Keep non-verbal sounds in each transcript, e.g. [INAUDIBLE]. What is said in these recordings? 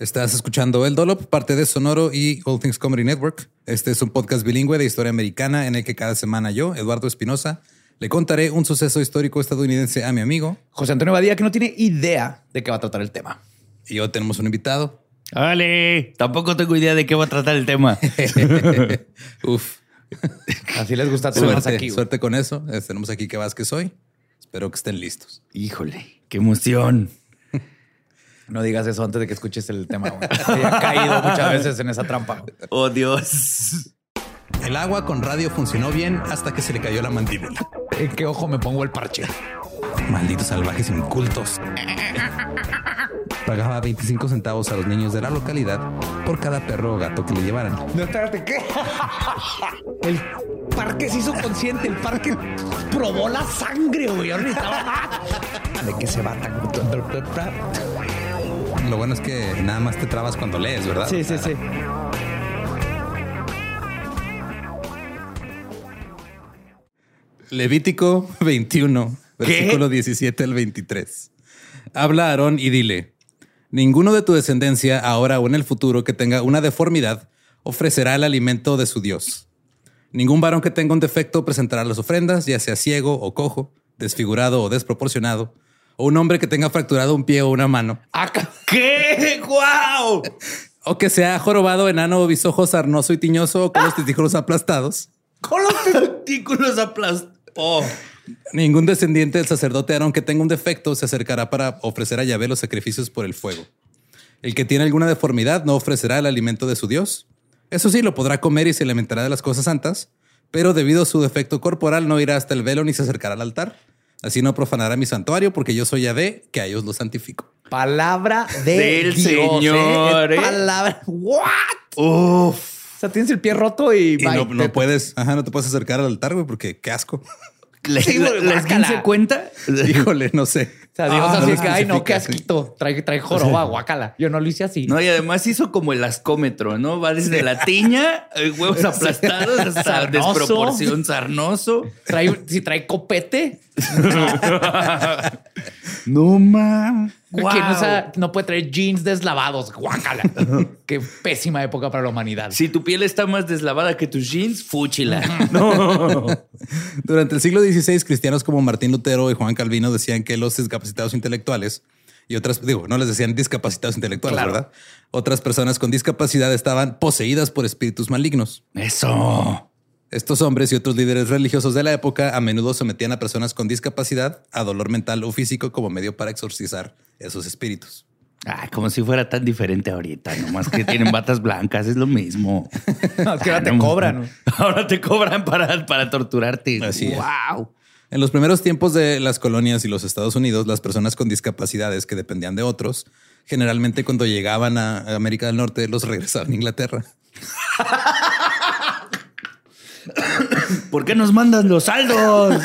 Estás escuchando El Dolop, parte de Sonoro y All Things Comedy Network. Este es un podcast bilingüe de historia americana en el que cada semana yo, Eduardo Espinosa, le contaré un suceso histórico estadounidense a mi amigo José Antonio Badía, que no tiene idea de qué va a tratar el tema. Y hoy tenemos un invitado. ¡Vale! Tampoco tengo idea de qué va a tratar el tema. [LAUGHS] Uf. Así les gusta tenernos Suerte, aquí. güey. suerte con eso. Eh, Tenemos aquí que Vázquez hoy. Espero que estén listos. Híjole, qué emoción. No digas eso antes de que escuches el tema. güey. He caído muchas [LAUGHS] veces en esa trampa. güey. Oh, Dios. El agua con radio funcionó bien hasta que se le cayó la mandíbula. ¿En qué ojo me pongo el parche? Malditos salvajes incultos. Pagaba 25 centavos a los niños de la localidad por cada perro o gato que le llevaran. No, espérate, ¿qué? El parque se hizo consciente, el parque probó la sangre, güey. Ahora estaba- ¿De qué se va tan? Lo bueno es que nada más te trabas cuando lees, ¿verdad? Sí, sí, sí. Levítico [LAUGHS] 21, versículo 17 al 23. Habla a Aarón y dile, ninguno de tu descendencia, ahora o en el futuro, que tenga una deformidad, ofrecerá el alimento de su Dios. Ningún varón que tenga un defecto presentará las ofrendas, ya sea ciego o cojo, desfigurado o desproporcionado, o un hombre que tenga fracturado un pie o una mano, ¿Qué? [LAUGHS] ¡Guau! o que sea jorobado, enano, bisojo, sarnoso y tiñoso, o con los testículos aplastados. Con los testículos aplastados. Oh, Ningún descendiente del sacerdote Aarón que tenga un defecto se acercará para ofrecer a Yahvé los sacrificios por el fuego. El que tiene alguna deformidad no ofrecerá el alimento de su Dios. Eso sí, lo podrá comer y se alimentará de las cosas santas, pero debido a su defecto corporal no irá hasta el velo ni se acercará al altar. Así no profanará mi santuario porque yo soy Yahvé, que a ellos los santifico. Palabra de Del Dios, Señor, ¿eh? ¿eh? Palabra. What? uf. O sea, tienes el pie roto y, Y bye. no, no puedes, ajá, no te puedes acercar al altar, güey, porque qué asco. [LAUGHS] ¿Le- Sí, ¿Les se cuenta? [LAUGHS] Híjole, no sé. O sea, Dios Ah, así no es que, ay, no, qué asquito. Trae, trae joroba, guácala. Yo no lo hice así. No, y además hizo como el ascómetro, ¿no? Va desde la tiña, eh, huevos aplastados, hasta Sarnoso. desproporción sarnoso. Trae, si trae copete. [LAUGHS] No mames. ¿Quién usa- no puede traer jeans deslavados? Guácala. Qué pésima época para la humanidad. Si tu piel está más deslavada que tus jeans, fúchila. [LAUGHS] No. Durante el siglo XVI, cristianos como Martín Lutero y Juan Calvino decían que los discapacitados intelectuales y otras, digo, no les decían discapacitados intelectuales, Claro. ¿verdad? Otras personas con discapacidad estaban poseídas por espíritus malignos. Eso. Estos hombres y otros líderes religiosos de la época a menudo sometían a personas con discapacidad a dolor mental o físico como medio para exorcizar esos espíritus. Ay, como si fuera tan diferente ahorita, nomás que tienen batas blancas, es lo mismo. [LAUGHS] No, es que ahora te cobran. Ahora te cobran para, para torturarte. Así es. wow. En los primeros tiempos de las colonias y los Estados Unidos, las personas con discapacidades que dependían de otros, generalmente cuando llegaban a América del Norte, los regresaban a Inglaterra. [LAUGHS] [COUGHS] ¿Por qué nos mandan los saldos?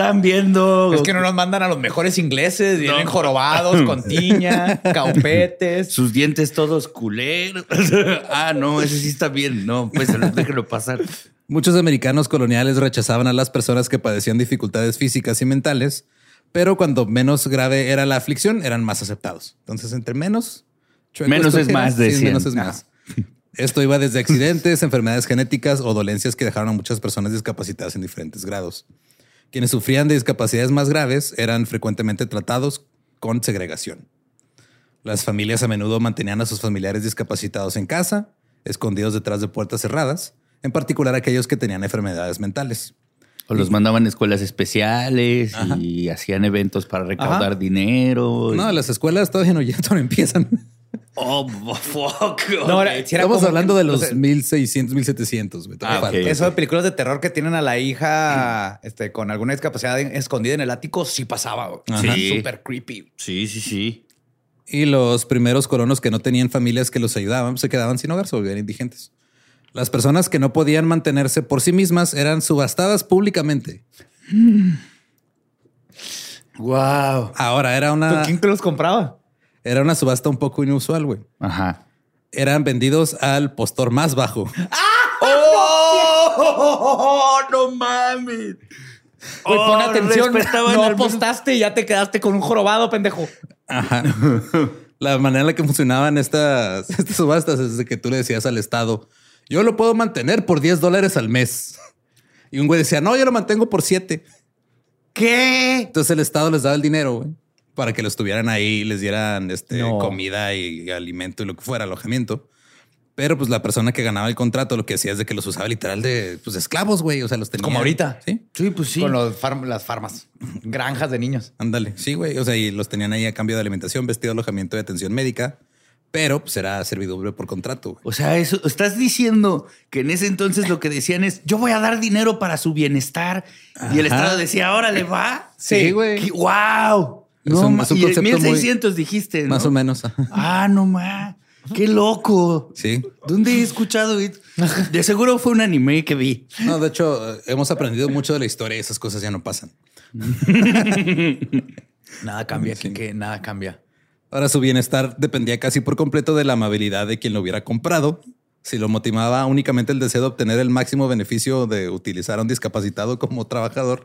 Están viendo. Es que no nos mandan a los mejores ingleses. Vienen jorobados, con [COUGHS] tiña, caupetes. Sus dientes todos culeros. [COUGHS] ah, no, ese sí está bien. No, pues déjenlo pasar. Muchos americanos coloniales rechazaban a las personas que padecían dificultades físicas y mentales, pero cuando menos grave era la aflicción, eran más aceptados. Entonces, entre menos... Menos es quieras, más, sí, decían. menos es más. [LAUGHS] Esto iba desde accidentes, [LAUGHS] enfermedades genéticas o dolencias que dejaron a muchas personas discapacitadas en diferentes grados. Quienes sufrían de discapacidades más graves eran frecuentemente tratados con segregación. Las familias a menudo mantenían a sus familiares discapacitados en casa, escondidos detrás de puertas cerradas, en particular aquellos que tenían enfermedades mentales. O los mandaban a escuelas especiales Ajá. y hacían eventos para recaudar Ajá. dinero. No, las escuelas todavía no, ya [LAUGHS] todavía no empiezan. Oh, fuck. No, Ok. era- si era Estamos hablando que- de los o sea, 1600, 1700. güey. Todavía Ah, falta. ok. Eso de películas de terror que tienen a la hija este, con alguna discapacidad escondida en el ático, sí pasaba. Sí. Súper creepy. Sí, sí, sí. Y los primeros colonos que no tenían familias que los ayudaban se quedaban sin hogar, se volvían indigentes. Las personas que no podían mantenerse por sí mismas eran subastadas públicamente. Wow. Ahora era una, ¿Quién te los compraba? Era una subasta un poco inusual, güey. Ajá. Eran vendidos al postor más bajo. ¡Oh! ¡No mames! Güey, Oh, pon atención. respetaban No apostaste y ya te quedaste con un jorobado, pendejo. Ajá. [LAUGHS] La manera en la que funcionaban estas, [LAUGHS] estas subastas es de que tú le decías al Estado, yo lo puedo mantener por 10 dólares al mes. Y un güey decía, no, yo lo mantengo por 7. ¿Qué? Entonces el Estado les daba el dinero, güey, para que lo estuvieran ahí, les dieran este, No. comida y alimento y lo que fuera, alojamiento. Pero pues la persona que ganaba el contrato lo que hacía es de que los usaba literal de pues, esclavos, güey. O sea, los tenía. Como ahorita. Sí. Sí, pues sí. Con los las farmas. Granjas de niños. Ándale. Sí, güey. O sea, y los tenían ahí a cambio de alimentación, vestido, alojamiento y atención médica. Pero pues era servidumbre por contrato. güey. O sea, eso estás diciendo que en ese entonces lo que decían es yo voy a dar dinero para su bienestar y el. Estado decía, órale, va. Sí, güey. Qué- ¡Wow! No, un- es un y en concepto muy- 1600 dijiste, ¿no? Más o menos. Ah, no más. Qué loco. Sí. ¿Dónde he escuchado? De seguro fue un anime que vi. No, de hecho, eh, hemos aprendido mucho de la historia y esas cosas ya no pasan. [LAUGHS] Nada cambia, que, que nada cambia. Ahora su bienestar dependía casi por completo de la amabilidad de quien lo hubiera comprado. Si lo motivaba únicamente el deseo de obtener el máximo beneficio de utilizar a un discapacitado como trabajador,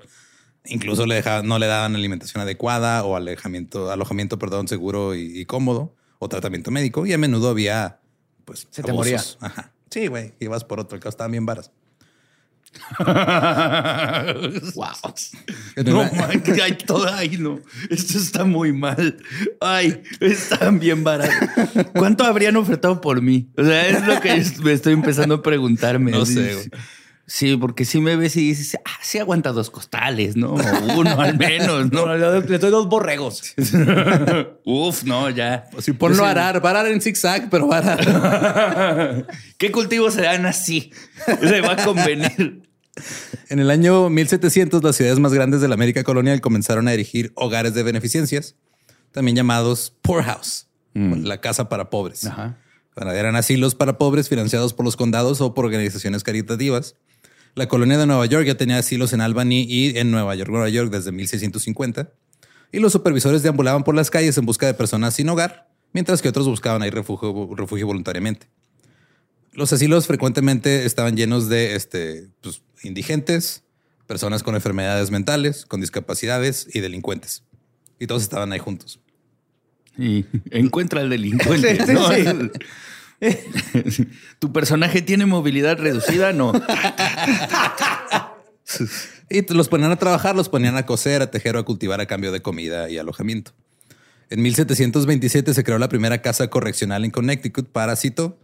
incluso le dejaban- no le daban alimentación adecuada o alejamiento, alojamiento, perdón, seguro y, y cómodo o tratamiento médico. Y a menudo había, pues, Se te moría. Ajá. Sí, güey, ibas por otro, que estaban bien varas. [LAUGHS] wow. No, man, que hay todo ahí, no. Esto está muy mal. Ay, están bien baratos. ¿Cuánto habrían ofertado por mí? O sea, es lo que me estoy empezando a preguntarme. No sé, güey. Sí, porque si me ves y dices, ah, sí aguanta dos costales, ¿no? O uno al [LAUGHS] menos, No, ¿no? le, le doy dos borregos. [LAUGHS] Uf, no, ya. Sí, ponlo a arar, va a arar en zigzag, pero va a arar. [LAUGHS] ¿Qué cultivos se dan así? Se va a convenir. En el año 1700, las ciudades más grandes de la América colonial comenzaron a erigir hogares de beneficencias, también llamados poorhouse, la casa para pobres. Ajá. Eran asilos para pobres financiados por los condados o por organizaciones caritativas. La colonia de Nueva York ya tenía asilos en Albany y en Nueva York, Nueva York desde 1650. Y los supervisores deambulaban por las calles en busca de personas sin hogar, mientras que otros buscaban ahí refugio, refugio voluntariamente. Los asilos frecuentemente estaban llenos de este, pues, indigentes, personas con enfermedades mentales, con discapacidades y delincuentes. Y todos estaban ahí juntos. Y encuentra al delincuente. [LAUGHS] Sí, sí, ¿no? [LAUGHS] [LAUGHS] ¿Tu personaje tiene movilidad reducida? No. Y los ponían a trabajar, los ponían a coser, a tejer o a cultivar a cambio de comida y alojamiento. En 1727 se creó la primera casa correccional en Connecticut para, cito,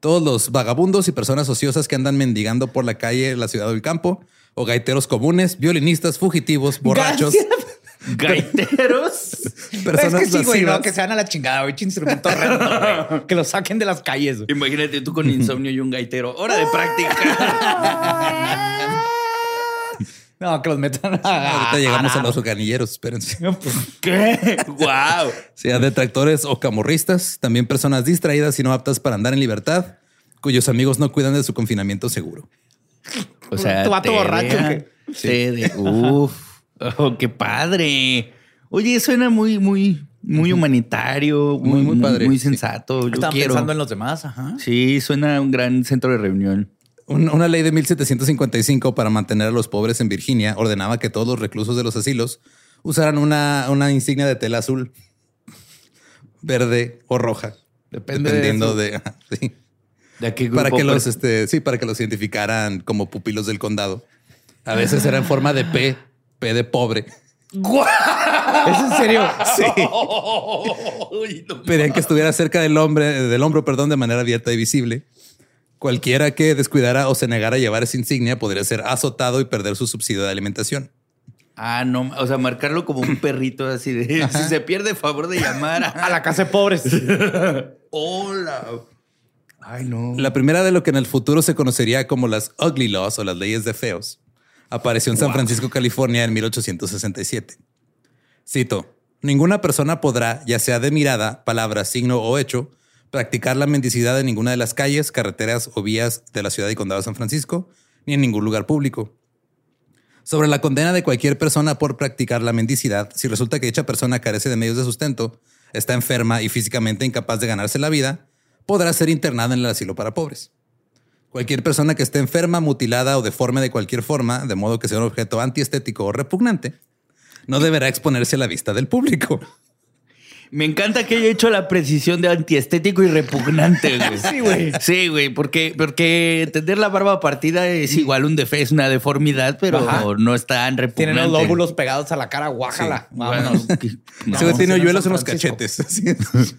todos los vagabundos y personas ociosas que andan mendigando por la calle, la ciudad o el campo, o gaiteros comunes, violinistas, fugitivos, borrachos, Gaiteros. [LAUGHS] personas es que sí, güey, no, que se van a la chingada, güey, instrumento [LAUGHS] güey. Que lo saquen de las calles, güey. Imagínate tú con insomnio y un gaitero. Hora de práctica. [LAUGHS] No, que los metan a... Ahorita llegamos a los organilleros, espérense. ¿Qué? Wow. Sea detractores o camorristas, también personas distraídas y no aptas para andar en libertad, cuyos amigos no cuidan de su confinamiento seguro. O sea, ¿Tu vato te borracho de- Uf. [LAUGHS] Oh, qué padre. Oye, suena muy, muy, muy humanitario, muy, Muy, muy padre, muy sí. sensato. Yo Estaban quiero. pensando en los demás, ajá. Sí, suena un gran centro de reunión. Un- Una ley de 1755 para mantener a los pobres en Virginia ordenaba que todos los reclusos de los asilos usaran una, una insignia de tela azul, verde o roja, Depende dependiendo de de, sí, ¿De qué para que los este, sí, para que los identificaran como pupilos del condado. A veces era en forma de P, P de pobre. ¿Es en serio? Sí. [LAUGHS] Uy, no. Pedían que estuviera cerca del hombre, del hombro, perdón, de manera abierta y visible. Cualquiera que descuidara o se negara a llevar esa insignia podría ser azotado y perder su subsidio de alimentación. Ah, no. O sea, marcarlo como un perrito así de si se pierde, favor de llamar a, A la casa de pobres. [LAUGHS] Hola. Ay, no. La primera de lo que en el futuro se conocería como las Ugly Laws o las leyes de feos apareció en San Francisco, California en 1867. Cito, ninguna persona podrá, ya sea de mirada, palabra, signo o hecho, practicar la mendicidad en ninguna de las calles, carreteras o vías de la ciudad y condado de San Francisco, ni en ningún lugar público. Sobre la condena de cualquier persona por practicar la mendicidad, si resulta que dicha persona carece de medios de sustento, está enferma y físicamente incapaz de ganarse la vida, podrá ser internada en el asilo para pobres. Cualquier persona que esté enferma, mutilada o deforme de cualquier forma, de modo que sea un objeto antiestético o repugnante, no deberá exponerse a la vista del público. Me encanta que haya hecho la precisión de antiestético y repugnante, güey. [LAUGHS] Sí, güey. Sí, güey, porque, porque tener la barba partida es igual un defe, es una deformidad, pero Ajá. no es tan repugnante. Tienen los lóbulos pegados a la cara, guájala. Vámonos. [LAUGHS] No, Ese güey tiene sí, no, hoyuelos en los cachetes. [LAUGHS]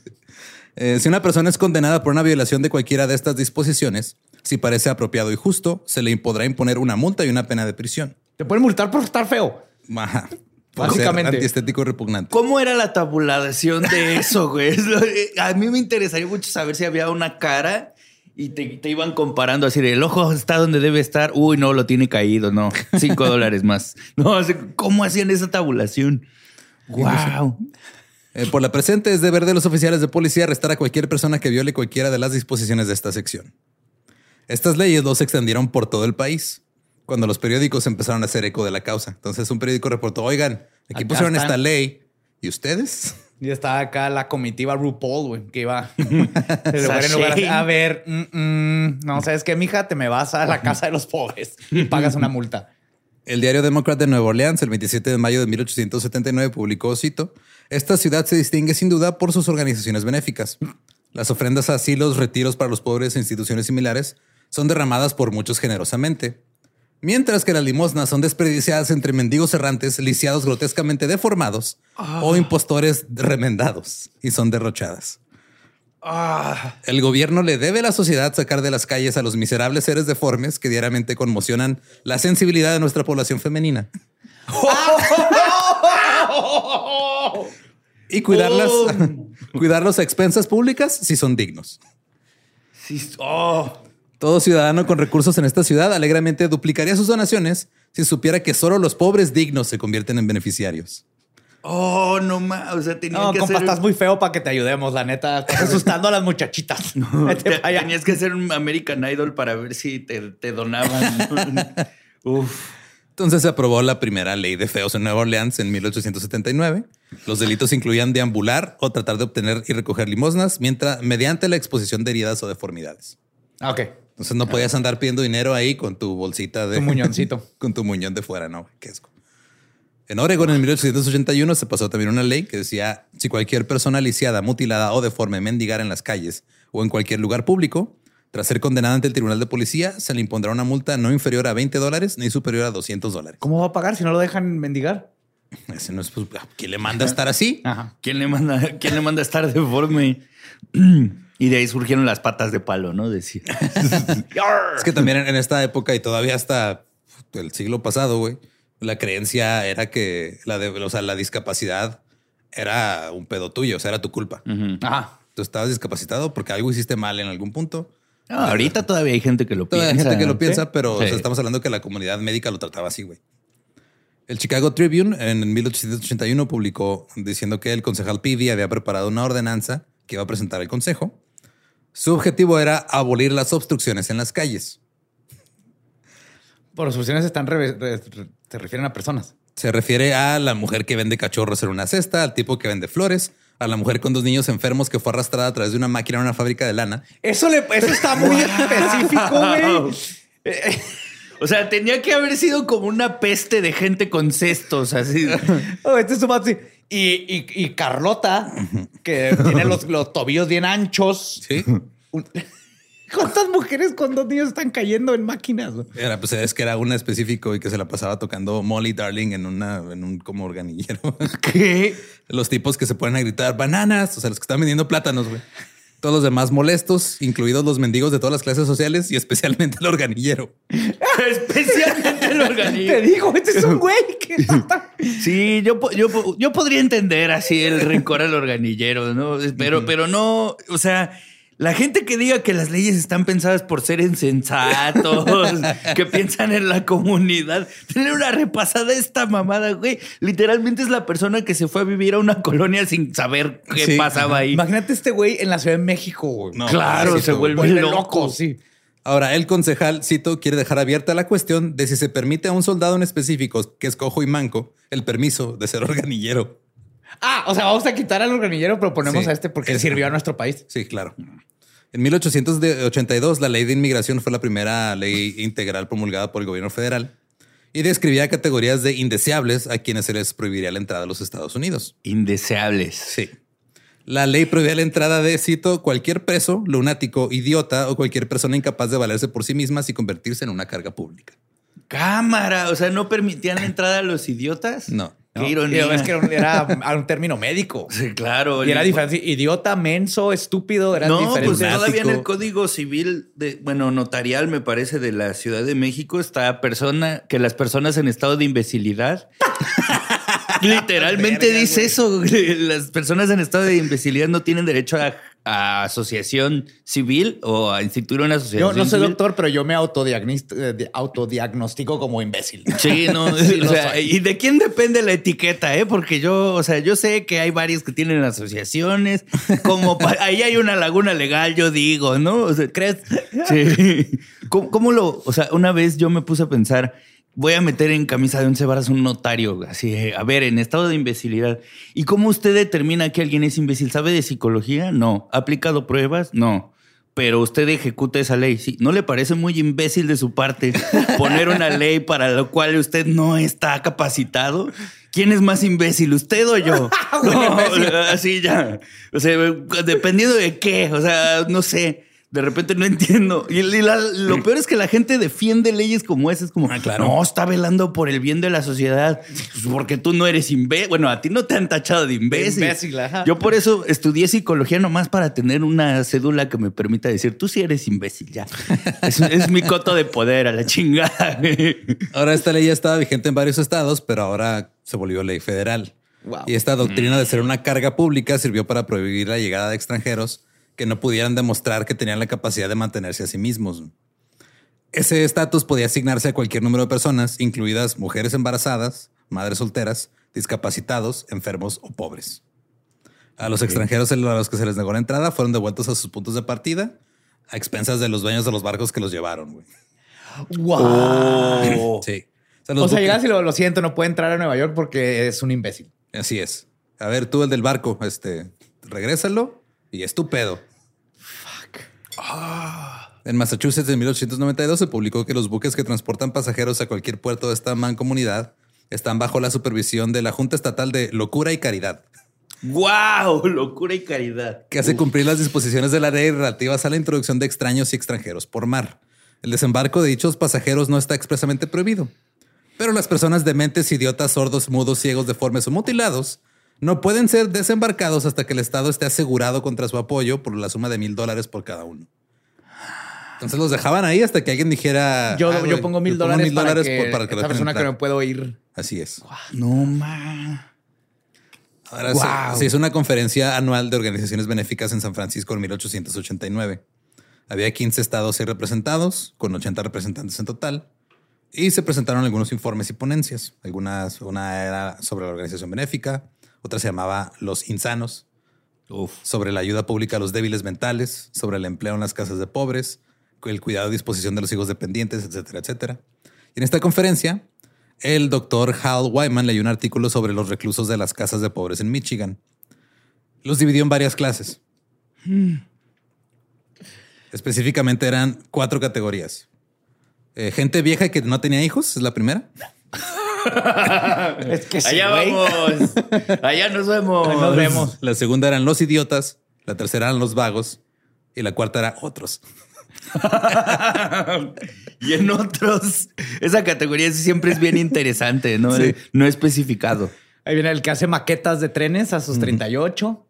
Eh, si una persona es condenada por una violación de cualquiera de estas disposiciones, si parece apropiado y justo, se le podrá imponer una multa y una pena de prisión. Te pueden multar por estar feo. Ajá. Básicamente. antiestético y repugnante. ¿Cómo era la tabulación de eso, güey? Eh, A mí me interesaría mucho saber si había una cara y te, te iban comparando así de el ojo está donde debe estar. Uy, no, lo tiene caído, no. Cinco [LAUGHS] dólares más. No, así, ¿cómo hacían esa tabulación? Wow. Eh, por la presente es deber de los oficiales de policía arrestar a cualquier persona que viole cualquiera de las disposiciones de esta sección. Estas leyes los extendieron por todo el país cuando los periódicos empezaron a hacer eco de la causa. Entonces un periódico reportó, oigan, aquí Acá pusieron están. esta ley. ¿Y ustedes? Y está acá la comitiva RuPaul, güey, que iba [LAUGHS] de lugar en lugar. A ver, mm, mm, no, ¿sabes qué, mija? Te me vas a la [LAUGHS] casa de los pobres y pagas una multa. El diario Demócrata de Nueva Orleans, el 27 de mayo de 1879, publicó, cito, Esta ciudad se distingue sin duda por sus organizaciones benéficas. Las ofrendas a asilos, retiros para los pobres e instituciones similares son derramadas por muchos generosamente. Mientras que las limosnas son desperdiciadas entre mendigos errantes, lisiados grotescamente deformados o impostores remendados y son derrochadas. El gobierno le debe a la sociedad sacar de las calles a los miserables seres deformes que diariamente conmocionan la sensibilidad de nuestra población femenina. [LAUGHS] y cuidarlas, [LAUGHS] cuidarlos a expensas públicas si son dignos. Sí, oh. Todo ciudadano con recursos en esta ciudad alegremente duplicaría sus donaciones si supiera que solo los pobres dignos se convierten en beneficiarios. Oh, no más. O sea, tenías No, que compa, hacer. estás muy feo para que te ayudemos, la neta. [LAUGHS] Estás asustando a las muchachitas. [LAUGHS] Vete Te- tenías que hacer un American Idol para ver si te, te donaban. [LAUGHS] Uf. Entonces se aprobó la primera ley de feos en Nueva Orleans en 1879. Los delitos incluían deambular o tratar de obtener y recoger limosnas mientras, mediante la exposición de heridas o deformidades. Ah, Ok. Entonces no podías andar pidiendo dinero ahí con tu bolsita de Tu muñoncito. [LAUGHS] con tu muñón de fuera, no, qué asco. En Oregon, en 1881, se pasó también una ley que decía, si cualquier persona lisiada, mutilada o deforme mendigar en las calles o en cualquier lugar público, tras ser condenada ante el tribunal de policía, se le impondrá una multa no inferior a 20 dólares ni superior a 200 dólares. ¿Cómo va a pagar si no lo dejan mendigar? Ese no es, pues, ¿Quién le manda a estar así? Ajá. ¿Quién le manda, quién le manda a estar deforme? [CLEARS THROAT] Y de ahí surgieron las patas de palo, ¿no? Decía. [LAUGHS] Es que también en esta época y todavía hasta el siglo pasado, güey, la creencia era que la, de, o sea, la discapacidad era un pedo tuyo, o sea, era tu culpa. Ajá. Tú estabas discapacitado porque algo hiciste mal en algún punto. Ah, ahorita todavía hay gente que lo Todavía hay piensa. gente que lo piensa, pero o sea, Sí. estamos hablando que la comunidad médica lo trataba así, güey. El Chicago Tribune en 1881 publicó diciendo que el concejal Peavy había preparado una ordenanza que iba a presentar al consejo. Su objetivo era abolir las obstrucciones en las calles. Por obstrucciones están re- re- re- se refieren a personas. Se refiere a la mujer que vende cachorros en una cesta, al tipo que vende flores, a la mujer con dos niños enfermos que fue arrastrada a través de una máquina en una fábrica de lana. Eso, le, eso está muy específico, güey. Eh, O sea, tenía que haber sido como una peste de gente con cestos, así. Oh, este es sí. Y, y, y Carlota, que tiene los, los tobillos bien anchos. Sí. Un- [LAUGHS] ¿Cuántas mujeres con dos niños están cayendo en máquinas? Era, pues es que era una específico y que se la pasaba tocando Molly Darling en una, en un como organillero. [LAUGHS] ¿Qué? los tipos que se ponen a gritar bananas, o sea, los que están vendiendo plátanos, güey. Todos los demás molestos, incluidos los mendigos de todas las clases sociales y especialmente el organillero. [LAUGHS] Especialmente el [LAUGHS] Te digo, este es un [LAUGHS] güey que está- Sí, yo, yo, yo podría entender así el rencor al organillero, ¿no? Pero, pero no, o sea, la gente que diga que las leyes están pensadas por ser insensatos, [LAUGHS] que piensan en la comunidad, tener una repasada a esta mamada, güey. Literalmente es la persona que se fue a vivir a una colonia sin saber qué Sí. pasaba ahí. Imagínate este güey en la Ciudad de México. güey. No, claro, se vuelve, Vuelve loco. loco, sí. Ahora, el concejal, cito, quiere dejar abierta la cuestión de si se permite a un soldado en específico que es cojo y manco el permiso de ser [LAUGHS] organillero. Ah, o sea, vamos a quitar al organillero, pero ponemos Sí. a este porque Es- sirvió a nuestro país. Sí, claro. En 1882, la ley de inmigración fue la primera ley integral promulgada por el gobierno federal y describía categorías de indeseables a quienes se les prohibiría la entrada a los Estados Unidos. Indeseables. Sí. La ley prohibía la entrada de, cito, cualquier preso, lunático, idiota o cualquier persona incapaz de valerse por sí mismas y convertirse en una carga pública. Cámara, o sea, ¿no permitían la [LAUGHS] entrada a los idiotas? No. Qué ¿no? ironía. Es que era un, era un término médico. [LAUGHS] Sí, claro. Y era diferente. Idiota, menso, estúpido, era No, diferente. pues todavía en el. Código Civil, de, bueno, notarial, me parece, de la Ciudad de México, está persona, que las personas en estado de imbecilidad. [LAUGHS] [LAUGHS] Literalmente dice eso. Las personas en estado de imbecilidad no tienen derecho a, a asociación civil o a instituir una asociación Yo no soy civil. doctor, pero yo me eh, autodiagnostico como imbécil. [LAUGHS] Sí, no, [LAUGHS] Sí, o sea, y de quién depende la etiqueta, eh? Porque yo, o sea, yo sé que hay varios que tienen asociaciones, como ahí hay una laguna legal, yo digo, ¿no? O sea, ¿crees? Sí. ¿Cómo, cómo lo, o sea, una vez yo me puse a pensar, voy a meter en camisa de once varas un notario, así, eh, a ver, en estado de imbecilidad. ¿Y cómo usted determina que alguien es imbécil? ¿Sabe de psicología? No. ¿Ha aplicado pruebas? No pero usted ejecuta esa ley. Sí, ¿No le parece muy imbécil de su parte poner una [LAUGHS] ley para la cual usted no está capacitado? ¿Quién es más imbécil, usted o yo? [LAUGHS] No, así ya. O sea, dependiendo de qué, o sea, no sé. De repente no entiendo. Y, y la- lo peor es que la gente defiende leyes como esas. Es como, Ah, claro. no, está velando por el bien de la sociedad. Pues porque tú no eres imbécil. Bueno, a ti no te han tachado de imbécil. imbécil, ajá. Yo por eso estudié psicología nomás para tener una cédula que me permita decir, tú sí eres imbécil, ya. Es, es mi coto de poder a la chingada. Ahora esta ley ya estaba vigente en varios estados, pero ahora se volvió ley federal. Wow. Y esta doctrina de ser una carga pública sirvió para prohibir la llegada de extranjeros que no pudieran demostrar que tenían la capacidad de mantenerse a sí mismos. Ese estatus podía asignarse a cualquier número de personas, incluidas mujeres embarazadas, madres solteras, discapacitados, enfermos o pobres. A los extranjeros a los que se les negó la entrada fueron devueltos a sus puntos de partida a expensas de los dueños de los barcos que los llevaron. güey. Wow. Sí. O sea, los O sea, buques- llegas y lo, lo siento, no puede entrar a Nueva York porque es un imbécil. Así es. A ver, tú el del barco, este, regrésalo y es tu pedo. En Massachusetts en 1892 se publicó que los buques que transportan pasajeros a cualquier puerto de esta mancomunidad están bajo la supervisión de la Junta Estatal de Locura y Caridad, ¡Wow! [LAUGHS] Locura y caridad. que hace cumplir las disposiciones de la ley relativas a la introducción de extraños y extranjeros por mar. El desembarco de dichos pasajeros no está expresamente prohibido. Pero las personas dementes, idiotas, sordos, mudos, ciegos, deformes o mutilados no pueden ser desembarcados hasta que el Estado esté asegurado contra su apoyo por la suma de mil dólares por cada uno. Entonces los dejaban ahí hasta que alguien dijera. Yo, "Ah, yo pongo mil dólares para, que, por- para que persona que entrar". no puedo oír. Así es. No ma. Ahora Wow. se, se hizo una conferencia anual de organizaciones benéficas en San Francisco en 1889. Había 15 estados ahí representados, con 80 representantes en total. Y se presentaron algunos informes y ponencias. Algunas, una era sobre la organización benéfica, otra se llamaba Los Insanos, Uf. sobre la ayuda pública a los débiles mentales, sobre el empleo en las casas de pobres, el cuidado y disposición de los hijos dependientes, etcétera, etcétera. Y en esta conferencia, el doctor Hal Wyman leyó un artículo sobre los reclusos de las casas de pobres en Michigan. Los dividió en varias clases. Específicamente eran cuatro categorías. Eh, gente vieja que no tenía hijos, es la primera. [LAUGHS] Es que sí, Allá vamos. Allá nos vemos. Nos vemos. [LAUGHS] La segunda eran los idiotas, la tercera eran los vagos y la cuarta era otros. [LAUGHS] y en otros, esa categoría siempre es bien interesante, ¿no? Sí. No especificado. Ahí viene el que hace maquetas de trenes a sus 38.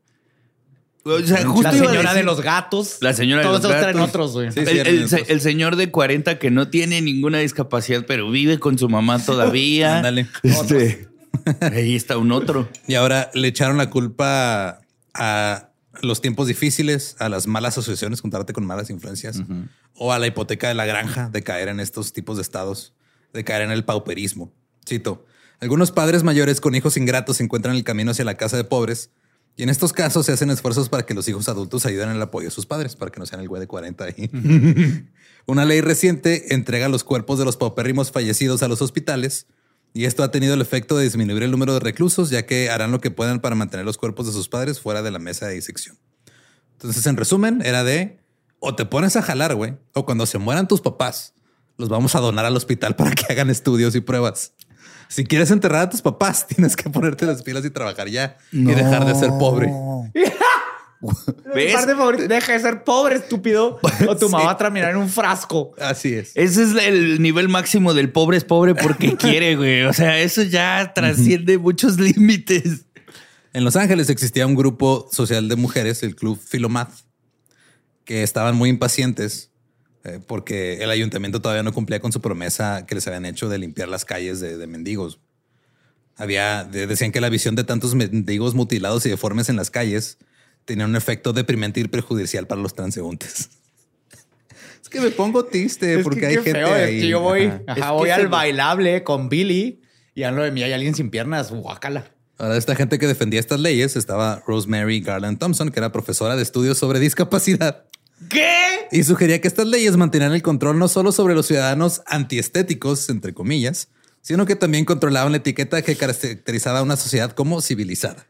O sea, justo la iba a señora decir- de los gatos. La señora de Todos los esos traen gatos. otros, güey. Sí, el, se- señor de 40 que no tiene ninguna discapacidad, pero vive con su mamá [LAUGHS] todavía. Ándale. Este, [LAUGHS] ahí está un otro. Y ahora le echaron la culpa a los tiempos difíciles, a las malas asociaciones, juntarte con malas influencias, o a la hipoteca de la granja de caer en estos tipos de estados, de caer en el pauperismo. Cito, algunos padres mayores con hijos ingratos encuentran el camino hacia la casa de pobres y en estos casos se hacen esfuerzos para que los hijos adultos ayuden en el apoyo de sus padres, para que no sean el güey de 40 ahí. [LAUGHS] Una ley reciente entrega los cuerpos de los paupérrimos fallecidos a los hospitales y esto ha tenido el efecto de disminuir el número de reclusos, ya que harán lo que puedan para mantener los cuerpos de sus padres fuera de la mesa de disección. Entonces, en resumen, era de o te pones a jalar, güey, o cuando se mueran tus papás, los vamos a donar al hospital para que hagan estudios y pruebas. Si quieres enterrar a tus papás, [LAUGHS] tienes que ponerte las pilas y trabajar ya y dejar de ser pobre. [LAUGHS] ¿Ves? parte favorita, deja de ser pobre, estúpido. O tu [LAUGHS] mamá va a terminar en un frasco. Así es. Ese es el nivel máximo del pobre es pobre porque quiere, güey. O sea, eso ya trasciende muchos límites. En Los Ángeles existía un grupo social de mujeres, el Club Filomath, que estaban muy impacientes eh, porque el ayuntamiento todavía no cumplía con su promesa que les habían hecho de limpiar las calles de, de mendigos. Había, de- decían que la visión de tantos mendigos mutilados y deformes en las calles tenía un efecto deprimente y perjudicial para los transeúntes. [LAUGHS] Es que me pongo triste Es porque que hay qué gente feo, es ahí. que yo voy, Ajá. ajá, Es que voy se- al bailable con Billy y a lo de mí hay alguien sin piernas. Guácala. Ahora, esta gente que defendía estas leyes estaba Rosemary Garland Thompson, que era profesora de estudios sobre discapacidad. ¿Qué? Y sugería que estas leyes mantenían el control no solo sobre los ciudadanos antiestéticos, entre comillas, sino que también controlaban la etiqueta que caracterizaba a una sociedad como civilizada.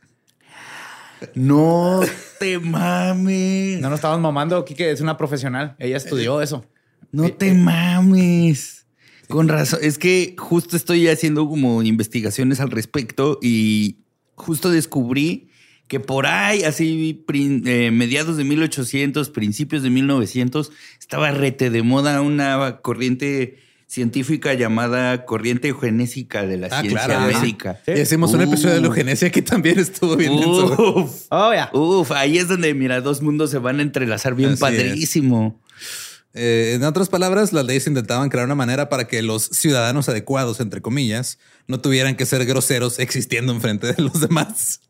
No te mames. No nos estamos mamando, Kike es una profesional. Ella estudió eso. No te mames. Con razón. Es que justo estoy haciendo como investigaciones al respecto y justo descubrí que por ahí, así prin- eh, mediados de 1800, principios de 1900, estaba rete de moda una corriente científica llamada corriente eugenésica de la Ah, ciencia claro, médica. Y hicimos un episodio de la eugenesia que también estuvo bien. Uf, Oh, ya. uf, ahí es donde, mira, dos mundos se van a entrelazar bien Así padrísimo. Eh, en otras palabras, las leyes intentaban crear una manera para que los ciudadanos adecuados, entre comillas, no tuvieran que ser groseros existiendo enfrente de los demás.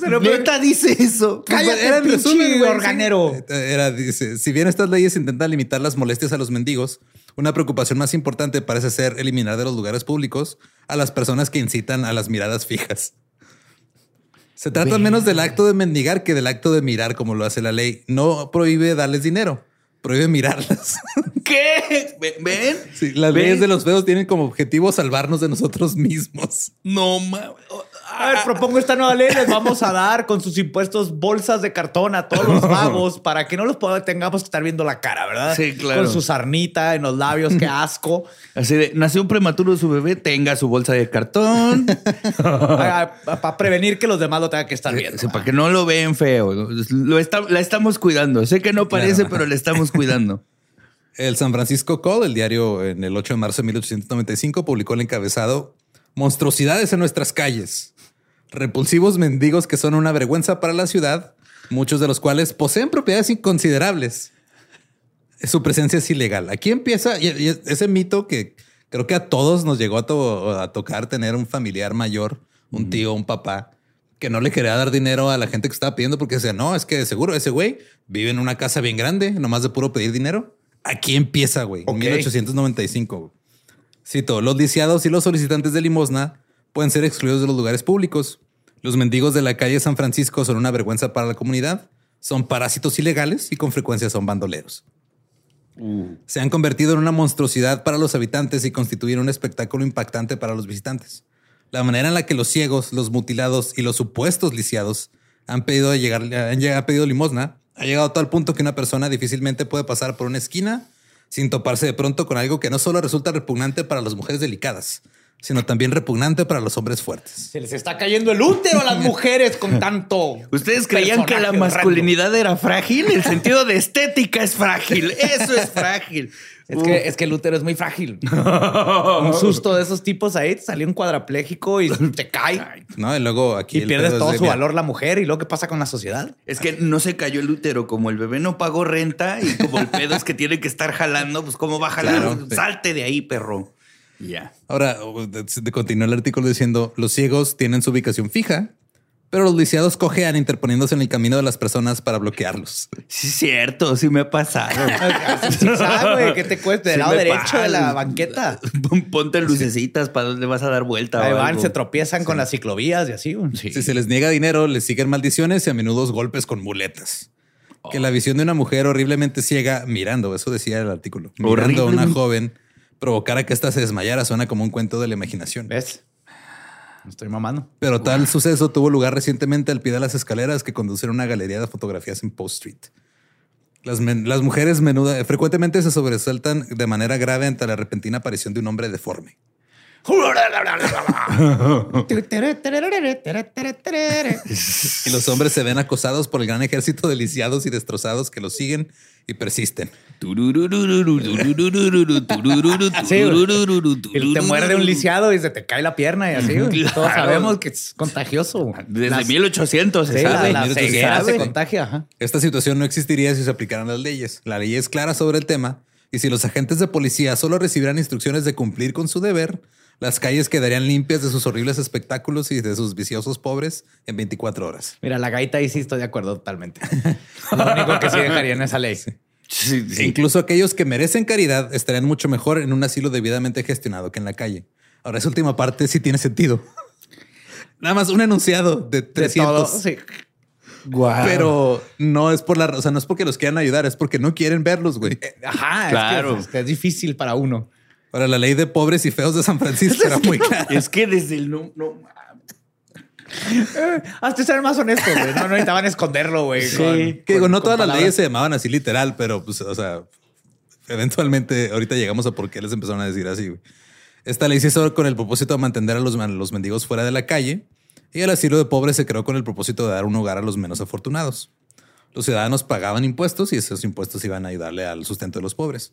Pero neta dice eso. [LAUGHS] Cállate, Era en pinche resumen, organero. Era, dice, si bien estas leyes intentan limitar las molestias a los mendigos, una preocupación más importante parece ser eliminar de los lugares públicos a las personas que incitan a las miradas fijas. Se trata menos del acto de mendigar que del acto de mirar como lo hace la ley. No prohíbe darles dinero, prohíbe mirarlas. [LAUGHS] ¿Qué? Ve- ¿Ven? Sí, las ¿Ven? leyes de los feos tienen como objetivo salvarnos de nosotros mismos. No mames. A ver, propongo esta nueva ley. Les vamos a dar con sus impuestos bolsas de cartón a todos los vagos [LAUGHS] para que no los tengamos que estar viendo la cara, ¿verdad? Sí, claro. Con su sarnita en los labios, qué asco. Así de, nació un prematuro su bebé, tenga su bolsa de cartón. [LAUGHS] para prevenir que los demás lo tengan que estar viendo. Sí, para que no lo vean feo. Lo está- la estamos cuidando. Sé que no parece, Claro. pero la estamos cuidando. [LAUGHS] El San Francisco Call, el diario en el 8 de marzo de 1895, publicó el encabezado Monstruosidades en nuestras calles. Repulsivos mendigos que son una vergüenza para la ciudad, muchos de los cuales poseen propiedades inconsiderables. Su presencia es ilegal. Aquí empieza ese mito que creo que a todos nos llegó a, to- a tocar tener un familiar mayor, un tío, un papá, que no le quería dar dinero a la gente que estaba pidiendo porque decía, no, es que seguro ese güey vive en una casa bien grande, nomás de puro pedir dinero. Aquí empieza, güey, en Ok. 1895. güey. Cito, los lisiados y los solicitantes de limosna pueden ser excluidos de los lugares públicos. Los mendigos de la calle San Francisco son una vergüenza para la comunidad, son parásitos ilegales y con frecuencia son bandoleros. Se han convertido en una monstruosidad para los habitantes y constituyen un espectáculo impactante para los visitantes. La manera en la que los ciegos, los mutilados y los supuestos lisiados han pedido, llegar, han llegado- han pedido limosna ha llegado a tal punto que una persona difícilmente puede pasar por una esquina sin toparse de pronto con algo que no solo resulta repugnante para las mujeres delicadas, sino también repugnante para los hombres fuertes. Se les está cayendo el útero a las mujeres con tanto. ¿Ustedes creían que la masculinidad era frágil? El sentido de estética es frágil. Eso es frágil. Es que, es que el útero es muy frágil. [LAUGHS] un susto de esos tipos ahí, te salió un cuadrapléjico y te cae. ¿No? Y luego aquí Y pierdes todo su valor la mujer. ¿Y luego qué pasa con la sociedad? Es que no se cayó el útero, como el bebé no pagó renta y como el pedo es que tiene que estar jalando, pues ¿cómo va a jalar? Claro. Salte de ahí, perro. Ya. Ahora, de- de- continúa el artículo diciendo, los ciegos tienen su ubicación fija, pero los lisiados cojean interponiéndose en el camino de las personas para bloquearlos. Sí, es cierto, sí me ha pasado. [LAUGHS] Güey, ¿Qué te cuesta? Del Sí lado derecho pasa. de la banqueta. Ponte lucecitas para dónde vas a dar vuelta. Ahí van, se tropiezan con las ciclovías y así. Si se les niega dinero, les siguen maldiciones y a menudo golpes con muletas. Que la visión de una mujer horriblemente ciega mirando, eso decía el artículo, mirando a una joven, provocara que ésta se desmayara, suena como un cuento de la imaginación. ¿Ves? Estoy mamando. Pero tal suceso tuvo lugar recientemente al pie de las escaleras que conducen a una galería de fotografías en Post Street. Las mujeres menuda, frecuentemente se sobresaltan de manera grave ante la repentina aparición de un hombre deforme. [LAUGHS] Y los hombres se ven acosados por el gran ejército de lisiados y destrozados que los siguen y persisten. Sí, Y te muerde un lisiado y se te cae la pierna y así. Claro. Todos sabemos que es contagioso. Desde Las- 1800 se sí, la, sabe. la 1800 ceguera se contagia. ajá. Esta situación no existiría si se aplicaran las leyes. La ley es clara sobre el tema y si los agentes de policía solo recibieran instrucciones de cumplir con su deber, las calles quedarían limpias de sus horribles espectáculos y de sus viciosos pobres en 24 horas. Mira, la gaita ahí sí estoy de acuerdo totalmente. [LAUGHS] Lo único que sí dejaría en esa ley. Sí, sí. E incluso aquellos que merecen caridad estarían mucho mejor en un asilo debidamente gestionado que en la calle. Ahora, esa última parte sí tiene sentido. [LAUGHS] Nada más un enunciado de De 300. todo. Sí. Pero no es por la, o sea, no es porque los quieran ayudar, es porque no quieren verlos, güey. Ajá, Claro. es, que es, es difícil para uno. Ahora, la ley de pobres y feos de San Francisco era muy [LAUGHS] clara. Es que desde el no, no Hasta ser más honestos, güey. No, no necesitaban esconderlo, güey. Sí. con- Que digo, con- no con todas las leyes se llamaban así literal, pero pues, o sea, eventualmente ahorita llegamos a por qué les empezaron a decir así. güey. Esta ley se hizo con el propósito de mantener a los, a los mendigos fuera de la calle y el asilo de pobres se creó con el propósito de dar un hogar a los menos afortunados. Los ciudadanos pagaban impuestos y esos impuestos iban a ayudarle al sustento de los pobres.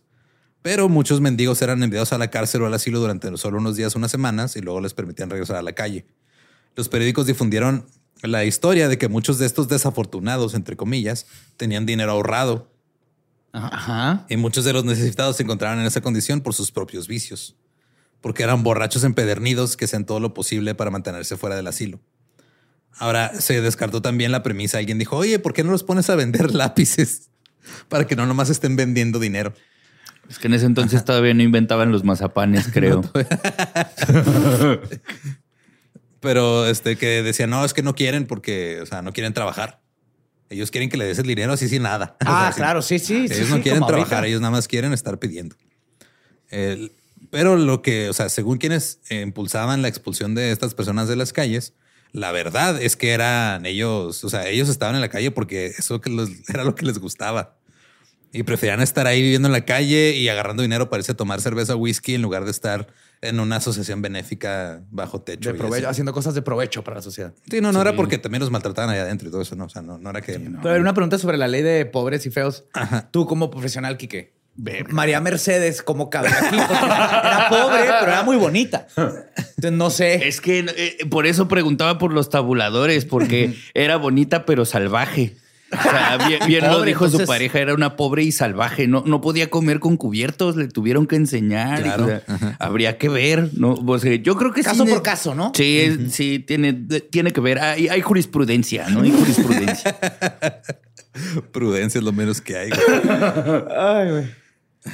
Pero muchos mendigos eran enviados a la cárcel o al asilo durante solo unos días, unas semanas y luego les permitían regresar a la calle. Los periódicos difundieron la historia de que muchos de estos desafortunados, entre comillas, tenían dinero ahorrado Ajá. y muchos de los necesitados se encontraban en esa condición por sus propios vicios, porque eran borrachos empedernidos que hacían todo lo posible para mantenerse fuera del asilo. Ahora se descartó también la premisa. Alguien dijo, oye, ¿por qué no los pones a vender [LAUGHS] lápices? Para que no nomás estén vendiendo dinero. Es que en ese entonces todavía no inventaban los mazapanes, [LAUGHS] creo. Pero este que decía, no, es que no quieren porque, o sea, no quieren trabajar. Ellos quieren que le des el dinero así sin nada. [LAUGHS] O Ah, sea, claro, sí, sí. sí, ellos sí, no quieren trabajar, ahorita. ellos nada más quieren estar pidiendo. El- pero lo que, o sea, según quienes impulsaban la expulsión de estas personas de las calles, La verdad es que eran ellos, o sea, ellos estaban en la calle porque eso que les- [LAUGHS] era lo que les gustaba. Y preferían estar ahí viviendo en la calle y agarrando dinero para irse a tomar cerveza o whisky en lugar de estar en una asociación benéfica bajo techo. De provecho, haciendo cosas de provecho para la sociedad. Sí, no, no era porque también los maltrataban allá adentro y todo eso, no. O sea, no, no era que. Pero a ver, una pregunta sobre la ley de pobres y feos. Tú como profesional, Quique. María Mercedes, ¿cómo cabe aquí? Era pobre, pero era muy bonita. Entonces, no sé. Es que eh, por eso preguntaba por los tabuladores, porque era bonita pero salvaje. O sea, bien, bien lo dijo entonces- su pareja, era una pobre y salvaje. No, no podía comer con cubiertos, le tuvieron que enseñar. y, Claro. o sea, habría que ver, ¿no? O sea, yo creo que sí Caso por caso, ¿no? Sí, sí, tiene, tiene que ver. Hay, hay jurisprudencia, ¿no? Hay jurisprudencia. [LAUGHS] Prudencia es lo menos que hay. güey.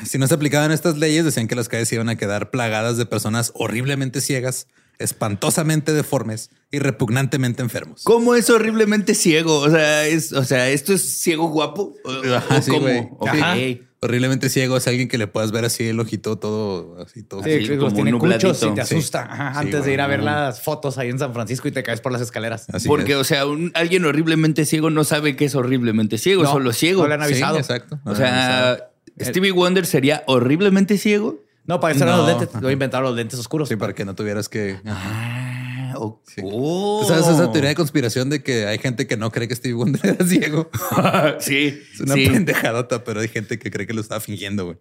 Si no se aplicaban estas leyes, decían que las calles iban a quedar plagadas de personas horriblemente ciegas, espantosamente deformes y repugnantemente enfermos. ¿Cómo es horriblemente ciego? O sea, es, o sea, ¿esto es ciego guapo? ¿O, Ajá, sí. Horriblemente ciego es alguien que le puedas ver así el ojito todo así todo. Sí, Así que los como tiene cuchos y te Sí. asusta Ajá, Sí, antes de ir a ver las fotos ahí en San Francisco y te caes por las escaleras. Así Porque, es. o sea, un- alguien horriblemente ciego no sabe que es horriblemente ciego, No, solo ciego. no le han Sí, avisado. exacto. O sea, Stevie Wonder sería horriblemente ciego. No, para eso eran No. los lentes. Lo inventaron los lentes oscuros. Sí, para que no tuvieras que. Ah, o- Sí. oh. ¿Tú ¿Sabes esa teoría de conspiración de que hay gente que no cree que Stevie Wonder [LAUGHS] era ciego? [LAUGHS] sí, Es una sí. pendejadota, pero hay gente que cree que lo estaba fingiendo, güey.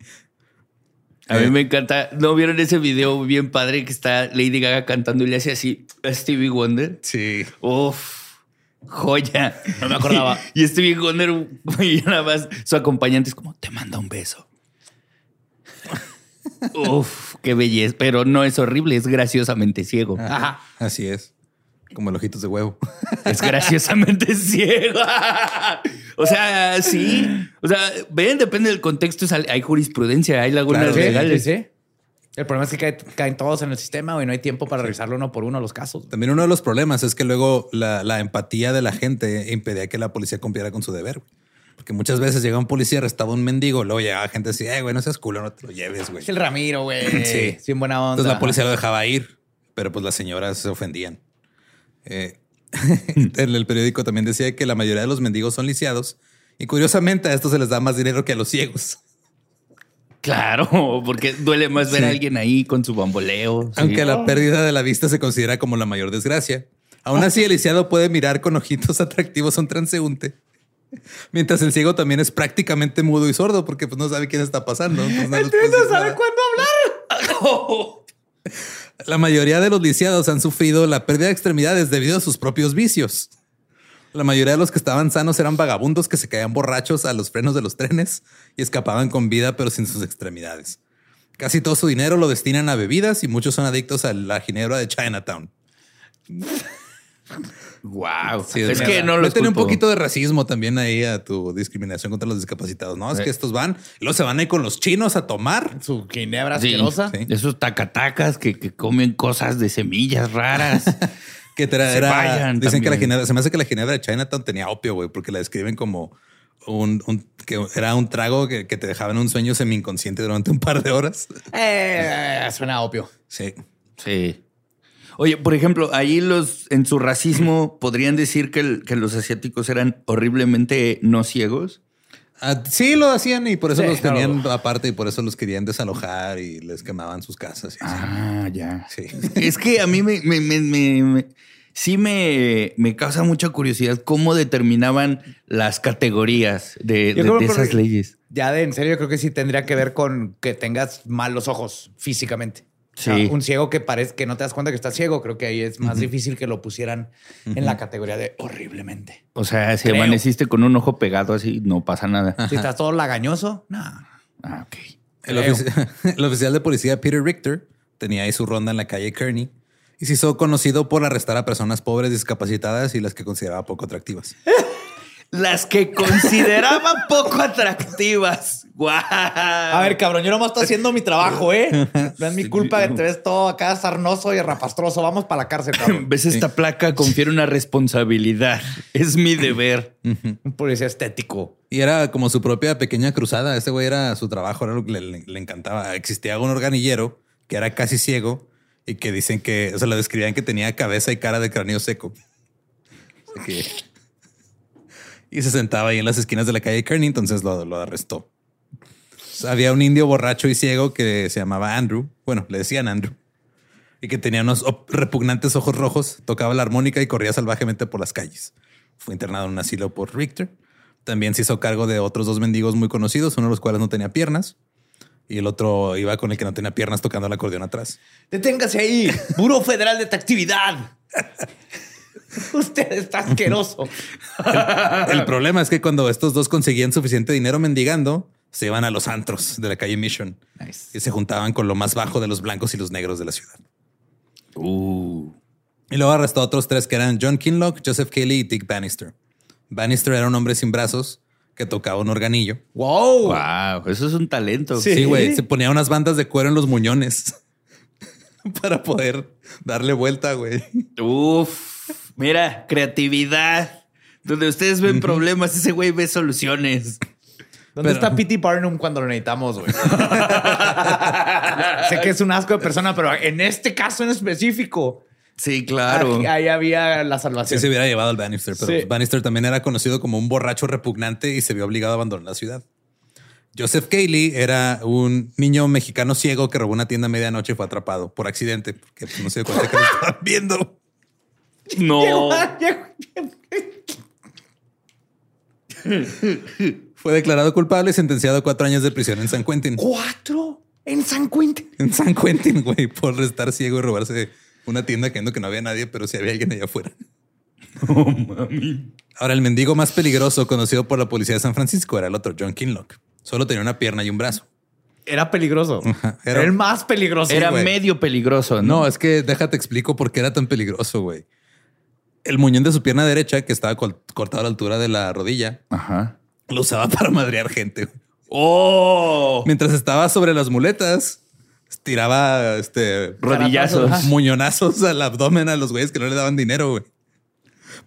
A mí Eh. me encanta. ¿No vieron ese video bien padre que está Lady Gaga cantando y le hace así a Stevie Wonder? Sí. Uf, joya. No me acordaba. [LAUGHS] Y Stevie Wonder, y nada más su acompañante es como, te manda un beso. Uf, qué belleza. Pero no es horrible, es graciosamente ciego. Ajá. Así es. Como el ojitos de huevo. Es graciosamente [LAUGHS] ciego. o sea, sí. O sea, ven, depende del contexto. Hay jurisprudencia, hay lagunas Claro, legales. sí, sí. El problema es que cae- caen todos en el sistema y no hay tiempo para revisarlo uno por uno los casos. También uno de los problemas es que luego la, la empatía de la gente impedía que la policía cumpliera con su deber. Porque muchas veces llega un policía, arrestaba a un mendigo, luego llegaba gente así, eh, güey, no seas culo, no te lo lleves, güey. Es el Ramiro, güey. [LAUGHS] Sí. En buena onda. Entonces la policía lo dejaba ir, pero pues las señoras se ofendían. Eh, [LAUGHS] en el periódico también decía que la mayoría de los mendigos son lisiados y curiosamente a estos se les da más dinero que a los ciegos. Claro, porque duele más ver a alguien ahí con su bamboleo. sí. Aunque la pérdida de la vista se considera como la mayor desgracia. Aún así, el lisiado puede mirar con ojitos [LAUGHS] atractivos a un transeúnte. [LAUGHS] Mientras el ciego también es prácticamente mudo y sordo porque pues, no sabe quién está pasando. entonces no decir nada. cuándo hablar. [LAUGHS] La mayoría de los lisiados han sufrido la pérdida de extremidades debido a sus propios vicios. La mayoría de los que estaban sanos eran vagabundos que se caían borrachos a los frenos de los trenes y escapaban con vida pero sin sus extremidades. Casi todo su dinero lo destinan a bebidas y muchos son adictos a la ginebra de Chinatown. [LAUGHS] Wow. Sí, es que no lo Métele un poquito de racismo también ahí a tu discriminación contra los discapacitados. No, es Sí. que estos van y luego se van ahí con los chinos a tomar. Su ginebra Sí, asquerosa. sí. Esos tacatacas que, que comen cosas de semillas raras. [LAUGHS] Que te era, Se vayan dicen que la ginebra, se me hace que la ginebra de Chinatown tenía opio, güey, porque la describen como un, un- que era un trago que, que te dejaba en un sueño semi inconsciente durante un par de horas. Eh, suena opio. Sí. Sí. Oye, por ejemplo, ahí los en su racismo podrían decir que, el- que los asiáticos eran horriblemente no ciegos. Ah, sí, lo hacían y por eso Sí, los claro. tenían aparte y por eso los querían desalojar y les quemaban sus casas. y así. Ah, ya. Sí. Es que a mí me, me- me- me- me- sí me, me causa mucha curiosidad cómo determinaban las categorías de, de- esas leyes. Ya de en serio, creo que sí tendría que ver con que tengas mal los ojos físicamente. O sea, Sí. un ciego que parece que no te das cuenta que está ciego, creo que ahí es más difícil que lo pusieran en la categoría de horriblemente. O sea, si Creo. amaneciste con un ojo pegado así, no pasa nada. Si estás todo lagañoso, no. Ah, ok. El, ofici- [LAUGHS] el oficial de policía Peter Richter tenía ahí su ronda en la calle Kearney y se hizo conocido por arrestar a personas pobres, discapacitadas y las que consideraba poco atractivas. [LAUGHS] Las que consideraba [LAUGHS] poco atractivas. ¡Guau! A ver, cabrón, yo nomás estoy haciendo mi trabajo, ¿eh? No es mi culpa que te ves todo acá sarnoso y rapastroso. Vamos para la cárcel, cabrón. ¿Ves esta placa? Confiere una responsabilidad. Es mi deber. Un policía estético. Y era como su propia pequeña cruzada. Ese güey era su trabajo, era lo que le, le- le encantaba. Existía un organillero que era casi ciego y que dicen que, o sea, lo describían que tenía cabeza y cara de cráneo seco. Que- Y se sentaba ahí en las esquinas de la calle Kearney, entonces lo, lo arrestó. Había un indio borracho y ciego que se llamaba Andrew. Bueno, le decían Andrew. Y que tenía unos repugnantes ojos rojos, tocaba la armónica y corría salvajemente por las calles. Fue internado en un asilo por Richter. También se hizo cargo de otros dos mendigos muy conocidos, uno de los cuales no tenía piernas. Y el otro iba con el que no tenía piernas tocando el acordeón atrás. Deténgase ahí, Buró Federal de Actividad. [LAUGHS] [LAUGHS] Usted está asqueroso. El problema es que cuando estos dos conseguían suficiente dinero mendigando, se iban a los antros de la calle Mission y se juntaban con lo más bajo de los blancos y los negros de la ciudad. Uh. Y luego arrestó a otros tres que eran John Kinlock, Joseph Kelly y Dick Bannister. Bannister era un hombre sin brazos que tocaba un organillo. Wow. Wow, eso es un talento. Sí, güey, se ponía unas bandas de cuero en los muñones [LAUGHS] para poder darle vuelta, güey. Uf, mira, creatividad. Donde ustedes ven problemas, ese güey ve soluciones. ¿Dónde Pero- está P.T. Barnum cuando lo necesitamos, güey? [LAUGHS] sé que es un asco de persona, pero en este caso en específico, Sí, claro. ahí, ahí había la Sí, salvación. se hubiera llevado al Bannister, pero Sí. pues, Bannister también era conocido como un borracho repugnante y se vio obligado a abandonar la ciudad. Joseph Cayley era un niño mexicano ciego que robó una tienda a medianoche y fue atrapado por accidente, porque pues, no se dio cuenta que lo estaban viendo. No. [LAUGHS] [LAUGHS] Fue declarado culpable y sentenciado a cuatro años de prisión en San Quentin. Cuatro en San Quentin. [LAUGHS] En San Quentin, güey, por estar ciego y robarse una tienda creyendo que no había nadie, pero sí había alguien allá afuera. Ahora, el mendigo más peligroso conocido por la policía de San Francisco era el otro, John Kinlock. Solo tenía una pierna y un brazo. Era peligroso. Ajá, Era era- el más peligroso. Era güey. medio peligroso, ¿no? No, es que déjate explico por qué era tan peligroso, güey. El muñón de su pierna derecha, que estaba cortado a la altura de la rodilla, Ajá. lo usaba [LAUGHS] para madrear gente. ¡Oh! Mientras estaba sobre las muletas, tiraba este Rodillazos. muñonazos al abdomen a los güeyes que no le daban dinero, güey.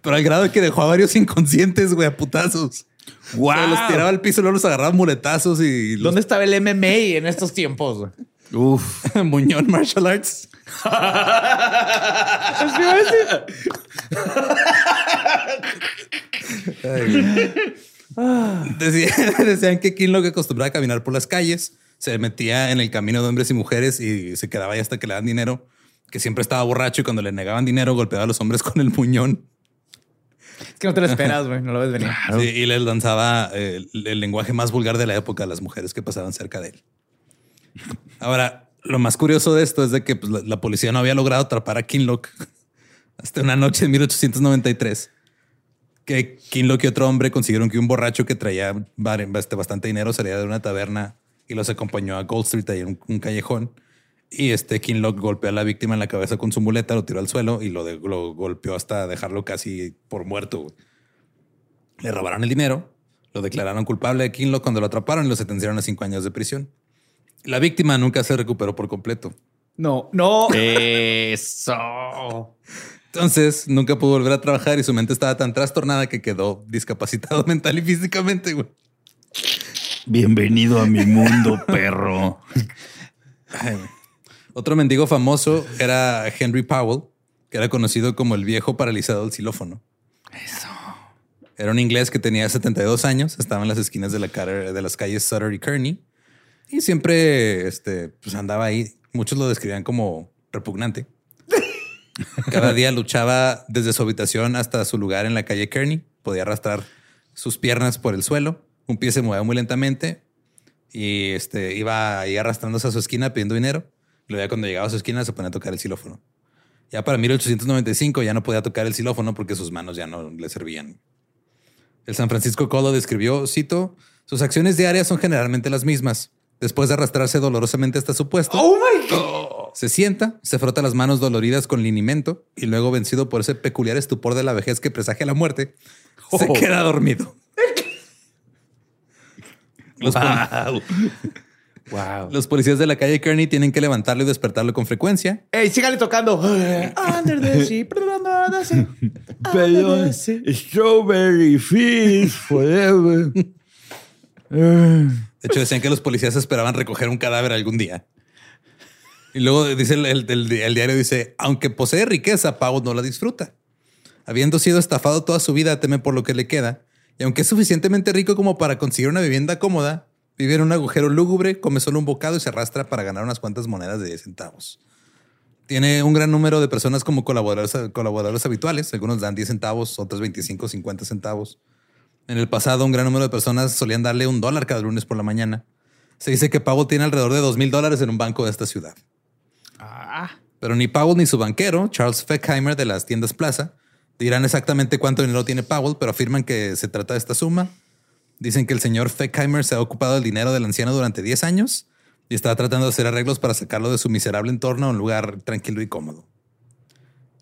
Pero al grado de que dejó a varios [LAUGHS] inconscientes, güey, a putazos. ¡Wow! O sea, los tiraba al piso, luego los agarraba muletazos y los ¿Dónde estaba el MMA en estos tiempos? güey? Uf. [LAUGHS] Muñón Martial Arts. Ay, güey. Decía- [LAUGHS] decían que Kinlock acostumbraba a caminar por las calles, se metía en el camino de hombres y mujeres y se quedaba ahí hasta que le daban dinero, que siempre estaba borracho y cuando le negaban dinero golpeaba a los hombres con el muñón Es que no te lo esperas, güey. No lo ves venir. Sí, y les lanzaba eh, el, el lenguaje más vulgar de la época a las mujeres que pasaban cerca de él. Ahora, lo más curioso de esto es de que pues, la, policía no había logrado atrapar a Kinlock [LAUGHS] hasta una noche en 1893. Que Kinlock y otro hombre consiguieron que un borracho que traía este, bastante dinero salía de una taberna y los acompañó a Gold Street, ahí en un, callejón. Y este Kinlock golpeó a la víctima en la cabeza con su muleta, lo tiró al suelo y lo, de- lo golpeó hasta dejarlo casi por muerto. Le robaron el dinero, lo declararon culpable de Kinlock cuando lo atraparon y lo sentenciaron a cinco años de prisión. La víctima nunca se recuperó por completo. No, no. Eso. Entonces nunca pudo volver a trabajar y su mente estaba tan trastornada que quedó discapacitado [LAUGHS] mental y físicamente. güey. Bienvenido a mi mundo, [LAUGHS] perro. Ay. Otro mendigo famoso era Henry Powell, que era conocido como el viejo paralizado del xilófono. Eso. Era un inglés que tenía 72 años, estaba en las esquinas de, la cara- de las calles Sutter y Kearney y siempre este, pues andaba ahí. Muchos lo describían como repugnante. [LAUGHS] Cada día luchaba desde su habitación hasta su lugar en la calle Kearney. Podía arrastrar sus piernas por el suelo. Un pie se movía muy lentamente y este, iba ahí arrastrándose a su esquina pidiendo dinero. Luego ya cuando llegaba a su esquina se ponía a tocar el xilófono. Ya para 1895 ya no podía tocar el xilófono porque sus manos ya no le servían. El San Francisco Colo describió, cito, sus acciones diarias son generalmente las mismas. Después de arrastrarse dolorosamente hasta su puesto, Oh my God. se sienta, se frota las manos doloridas con linimento y luego vencido por ese peculiar estupor de la vejez que presagia la muerte, se Oh. queda dormido. Los, pol- Wow. [LAUGHS] wow. los policías de la calle Kearney tienen que levantarlo y despertarlo con frecuencia. Ey, sígale tocando. [LAUGHS] [LAUGHS] Under the sea, under the sea, under the sea. Strawberry fish forever. De hecho, decían que los policías esperaban recoger un cadáver algún día. Y luego dice el, diario dice, aunque posee riqueza, Pau no la disfruta. Habiendo sido estafado toda su vida, teme por lo que le queda. Y aunque es suficientemente rico como para conseguir una vivienda cómoda, vive en un agujero lúgubre, come solo un bocado y se arrastra para ganar unas cuantas monedas de 10 centavos. Tiene un gran número de personas como colaboradores, colaboradores habituales. Algunos dan 10 centavos, otros 25, 50 centavos. En el pasado, un gran número de personas solían darle un dólar cada lunes por la mañana. Se dice que Powell tiene alrededor de dos mil dólares en un banco de esta ciudad. Pero ni Powell ni su banquero, Charles Feckheimer de las tiendas Plaza, dirán exactamente cuánto dinero tiene Powell, pero afirman que se trata de esta suma. Dicen que el señor Feckheimer se ha ocupado del dinero del anciano durante 10 años y está tratando de hacer arreglos para sacarlo de su miserable entorno a un lugar tranquilo y cómodo.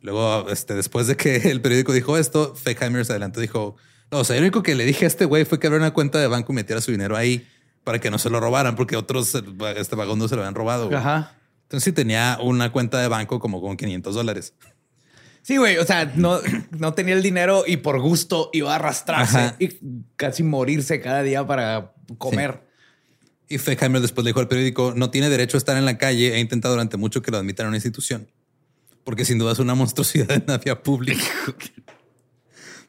Luego, este, después de que el periódico dijo esto, Feckheimer se adelantó y dijo, no, o sea, lo único que le dije a este güey fue que abriera una cuenta de banco y metiera su dinero ahí para que no se lo robaran, porque otros, este vagón no se lo habían robado. güey. Ajá. Entonces sí tenía una cuenta de banco como con 500 dólares. Sí, güey. O sea, no, no tenía el dinero y por gusto iba a arrastrarse Ajá. y casi morirse cada día para comer. Y Feckheimer después le dijo al periódico, no tiene derecho a estar en la calle. He intentado durante mucho que lo admitan en una institución. Porque sin duda es una monstruosidad en la vía pública. [LAUGHS]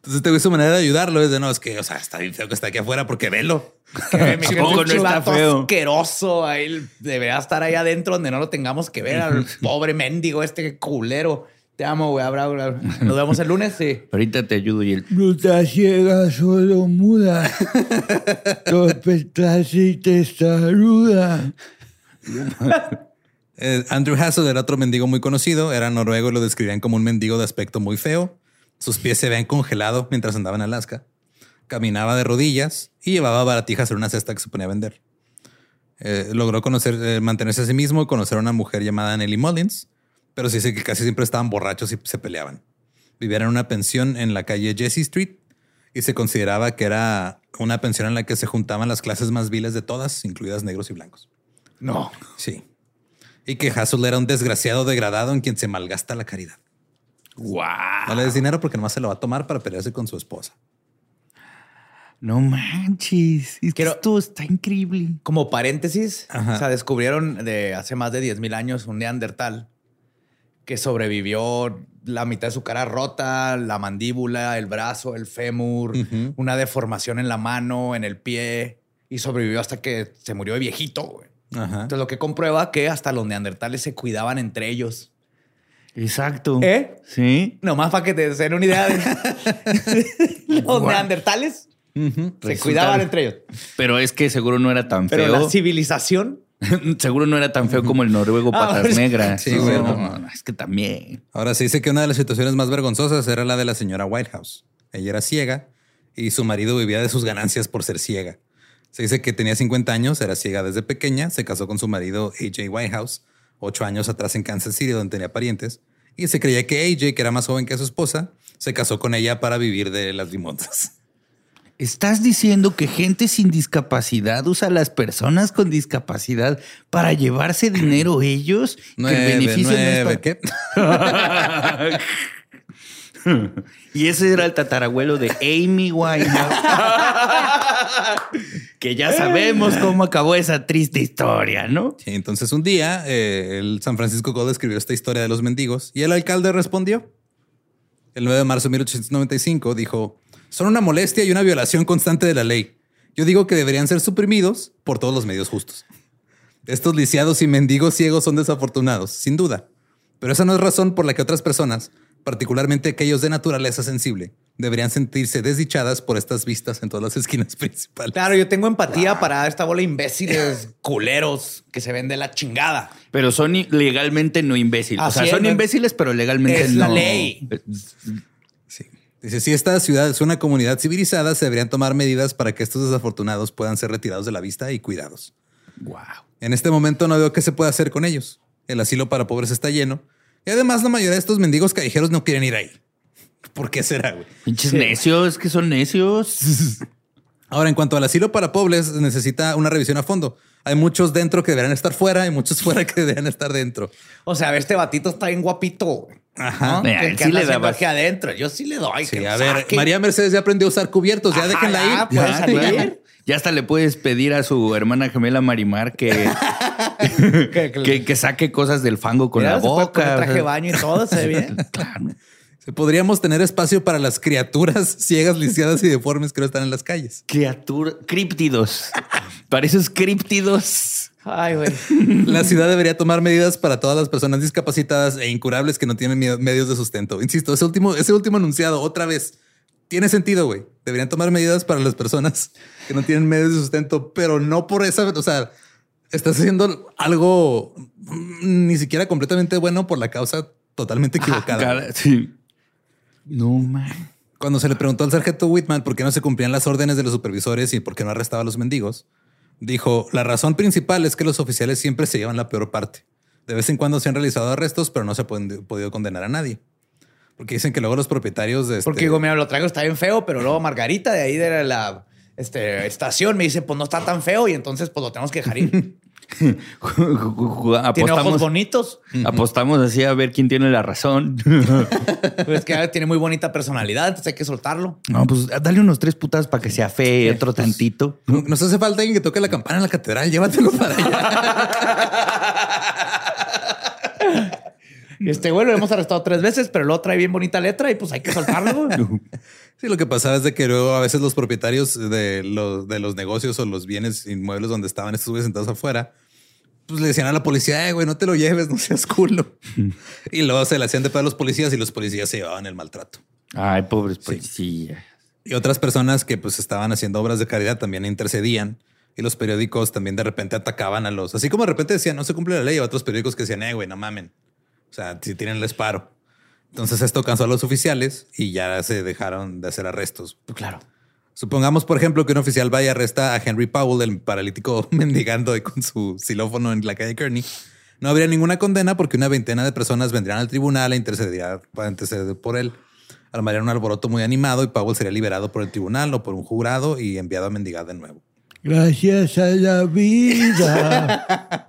Entonces este güey su manera de ayudarlo es de, no, es que, o sea, está bien feo que está aquí afuera porque velo. Que me [LAUGHS] no un está feo. asqueroso. Ahí debería estar ahí adentro donde no lo tengamos que ver al [LAUGHS] pobre mendigo, este culero. Te amo, güey. Abra- abra- Nos vemos el lunes. Sí. [LAUGHS] Ahorita te ayudo y él. No está ciega, solo muda. Torpeta y testaruda. Eh, Andrew Hassel era otro mendigo muy conocido. Era noruego y lo describían como un mendigo de aspecto muy feo. Sus pies se veían congelados mientras andaba en Alaska. Caminaba de rodillas y llevaba baratijas en una cesta que se ponía a vender. Eh, logró conocer, eh, mantenerse a sí mismo y conocer a una mujer llamada Nellie Mullins, pero sí dice que casi siempre estaban borrachos y se peleaban. Vivían en una pensión en la calle Jesse Street y se consideraba que era una pensión en la que se juntaban las clases más viles de todas, incluidas negros y blancos. No. Sí. Y que Hassel era un desgraciado degradado en quien se malgasta la caridad. ¡Wow! No le des dinero porque nomás se lo va a tomar para pelearse con su esposa. No manches. Es que Quiero- esto está increíble. Como paréntesis, Ajá. o sea, descubrieron de hace más de 10 mil años un neandertal que sobrevivió la mitad de su cara rota, la mandíbula, el brazo, el fémur, una deformación en la mano, en el pie y sobrevivió hasta que se murió de viejito. Ajá. Entonces, lo que comprueba que hasta los neandertales se cuidaban entre ellos. Exacto. ¿Eh? Sí. Nomás para que te den una idea de [LAUGHS] los neandertales Ujú. se Resulta- cuidaban entre ellos. Pero es que seguro no era tan Pero feo. la civilización [LAUGHS] seguro no era tan feo como el noruego Ah, patas pues- negras. Sí, güey, No, no. no, es que también. Ahora se dice que una de las situaciones más vergonzosas era la de la señora Whitehouse. Ella era ciega y su marido vivía de sus ganancias por ser ciega. Se dice que tenía 50 años, era ciega desde pequeña, se casó con su marido AJ Whitehouse, ocho años atrás en Kansas City, donde tenía parientes, y se creía que AJ, que era más joven que su esposa, se casó con ella para vivir de las limonzas. ¿Estás diciendo que gente sin discapacidad usa a las personas con discapacidad para llevarse dinero ellos? que Nueve, el beneficio no es para- ¿qué? [LAUGHS] [LAUGHS] [LAUGHS] y ese era el tatarabuelo de Amy Winehouse. [LAUGHS] que ya sabemos cómo acabó esa triste historia, ¿no? Sí, entonces un día eh, el San Francisco Code escribió esta historia de los mendigos y el alcalde respondió. El 9 de marzo de 1895 dijo, son una molestia y una violación constante de la ley. Yo digo que deberían ser suprimidos por todos los medios justos. Estos lisiados y mendigos ciegos son desafortunados, sin duda. Pero esa no es razón por la que otras personas, particularmente aquellos de naturaleza sensible, deberían sentirse desdichadas por estas vistas en todas las esquinas [LAUGHS] principales. Claro, yo tengo empatía para esta bola de imbéciles [LAUGHS] culeros que se ven de la chingada. Pero son legalmente no imbéciles. Así o sea, es, son imbéciles, pero legalmente Es no. la ley. Sí. Dice, si esta ciudad es una comunidad civilizada, se deberían tomar medidas para que estos desafortunados puedan ser retirados de la vista y cuidados. Wow. En este momento no veo qué se puede hacer con ellos. El asilo para pobres está lleno. Y además la mayoría de estos mendigos callejeros no quieren ir ahí. ¿Por qué será, güey? Pinches necios, que son necios. [LAUGHS] Ahora, en cuanto al asilo para pobres, necesita una revisión a fondo. Hay muchos dentro que deberían estar fuera y muchos [LAUGHS] fuera que deberían estar dentro. O sea, a ver, este batito está bien guapito. Ajá. ¿no? Mira, él sí le aquí adentro. Yo sí le doy. Sí, que a ver, saque. María Mercedes ya aprendió a usar cubiertos. Ya Ajá, déjenla ya, ir. puede Ya. Ya hasta le puedes pedir a su hermana gemela Marimar que, Que- [LAUGHS] que- que, que saque cosas del fango con Mira, la boca. traje de baño y todo, se ve bien. [LAUGHS] Claro. Podríamos tener espacio para las criaturas [LAUGHS] ciegas, lisiadas y deformes que no están en las calles. Criatura, críptidos. Para esos críptidos. Ay, güey. La ciudad debería tomar medidas para todas las personas discapacitadas e incurables que no tienen medios de sustento. Insisto, ese último, ese último enunciado, otra vez, tiene sentido, güey. Deberían tomar medidas para las personas [LAUGHS] que no tienen medios de sustento, pero no por esa, o sea, estás haciendo algo mm, ni siquiera completamente bueno por la causa totalmente equivocada. Cara- sí. No, man. Cuando se le preguntó al sargento Whitman por qué no se cumplían las órdenes de los supervisores y por qué no arrestaba a los mendigos, dijo, la razón principal es que los oficiales siempre se llevan la peor parte. De vez en cuando se han realizado arrestos, pero no se ha podido condenar a nadie. Porque dicen que luego los propietarios de... Porque este- digo, mira, lo traigo, está bien feo, pero luego Margarita de ahí de la este, estación me dice, pues no está tan feo y entonces pues lo tenemos que dejar ir. [LAUGHS] Tiene ojos apostamos, bonitos. apostamos así a ver quién tiene la razón. [LAUGHS] Pues es que tiene muy bonita personalidad, entonces hay que soltarlo. No, pues dale unos tres putas para que se afee otro tantito. No- Nos hace falta alguien que toque la campana en la catedral, llévatelo para allá. [LAUGHS] Y este güey lo hemos arrestado tres veces, pero luego trae bien bonita letra y pues hay que soltarlo. güey. [LAUGHS] Sí, lo que pasaba es de que luego a veces los propietarios de los, de los negocios o los bienes inmuebles donde estaban estos güeyes sentados afuera, pues le decían a la policía, "Eh, güey, no te lo lleves, no seas culo. [LAUGHS] y luego se le hacían de pedo a los policías y los policías se llevaban el maltrato. Ay, pobres policías. Y otras personas que pues estaban haciendo obras de caridad también intercedían y los periódicos también de repente atacaban a los, así como de repente decían no se cumple la ley, otros periódicos que decían, eh, güey, no mamen. O sea, si tienen les paro. Entonces esto cansó a los oficiales y ya se dejaron de hacer arrestos. Claro. Supongamos, por ejemplo, que un oficial vaya y arresta a Henry Powell, el paralítico [LAUGHS] mendigando ahí con su xilófono en la calle Kearney. No habría ninguna condena porque una veintena de personas vendrían al tribunal a interceder, para interceder por él. Armarían un alboroto muy animado y Powell sería liberado por el tribunal o por un jurado y enviado a mendigar de nuevo. Gracias a la vida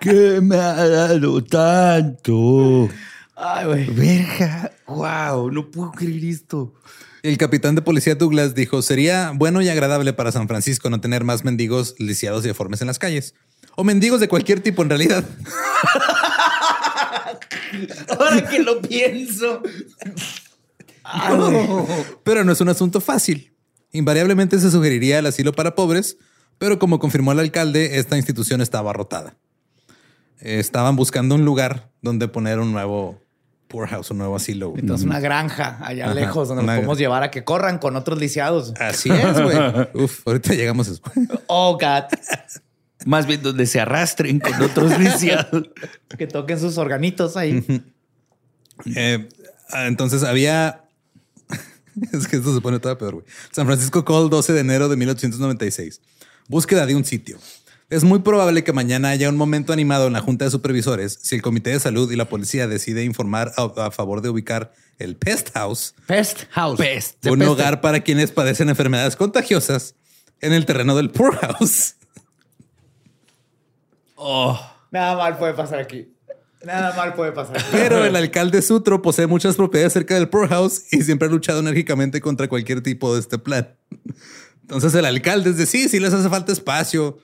que me ha dado tanto. Ay, güey. Verga. Wow, no puedo creer esto. El capitán de policía Douglas dijo, sería bueno y agradable para San Francisco no tener más mendigos lisiados y deformes en las calles. O mendigos de cualquier tipo en realidad. [LAUGHS] Ahora que lo pienso. [LAUGHS] Pero no es un asunto fácil. Invariablemente se sugeriría el asilo para pobres, pero como confirmó el alcalde, esta institución estaba abarrotada. Estaban buscando un lugar donde poner un nuevo poorhouse, un nuevo asilo. güey. Entonces una granja allá Ajá, lejos donde los podemos llevar a que corran con otros lisiados. Así es, güey. [LAUGHS] Uf, ahorita llegamos a eso. Oh, God. Más bien donde se arrastren con otros [LAUGHS] lisiados. Que toquen sus organitos ahí. Eh, ah, entonces había. [LAUGHS] es que esto se pone todavía peor, güey. San Francisco Call, 12 de enero de 1896. Búsqueda de un sitio. Es muy probable que mañana haya un momento animado en la Junta de Supervisores si el Comité de Salud y la policía decide informar a, a favor de ubicar el Pest House, Pest House. Pest. Un peste. hogar para quienes padecen enfermedades contagiosas, en el terreno del Poor House. Nada mal puede pasar aquí. Nada mal puede pasar. [LAUGHS] Pero el alcalde Sutro posee muchas propiedades cerca del Poor House y siempre ha luchado enérgicamente contra cualquier tipo de este plan. Entonces el alcalde es de sí, sí les hace falta espacio.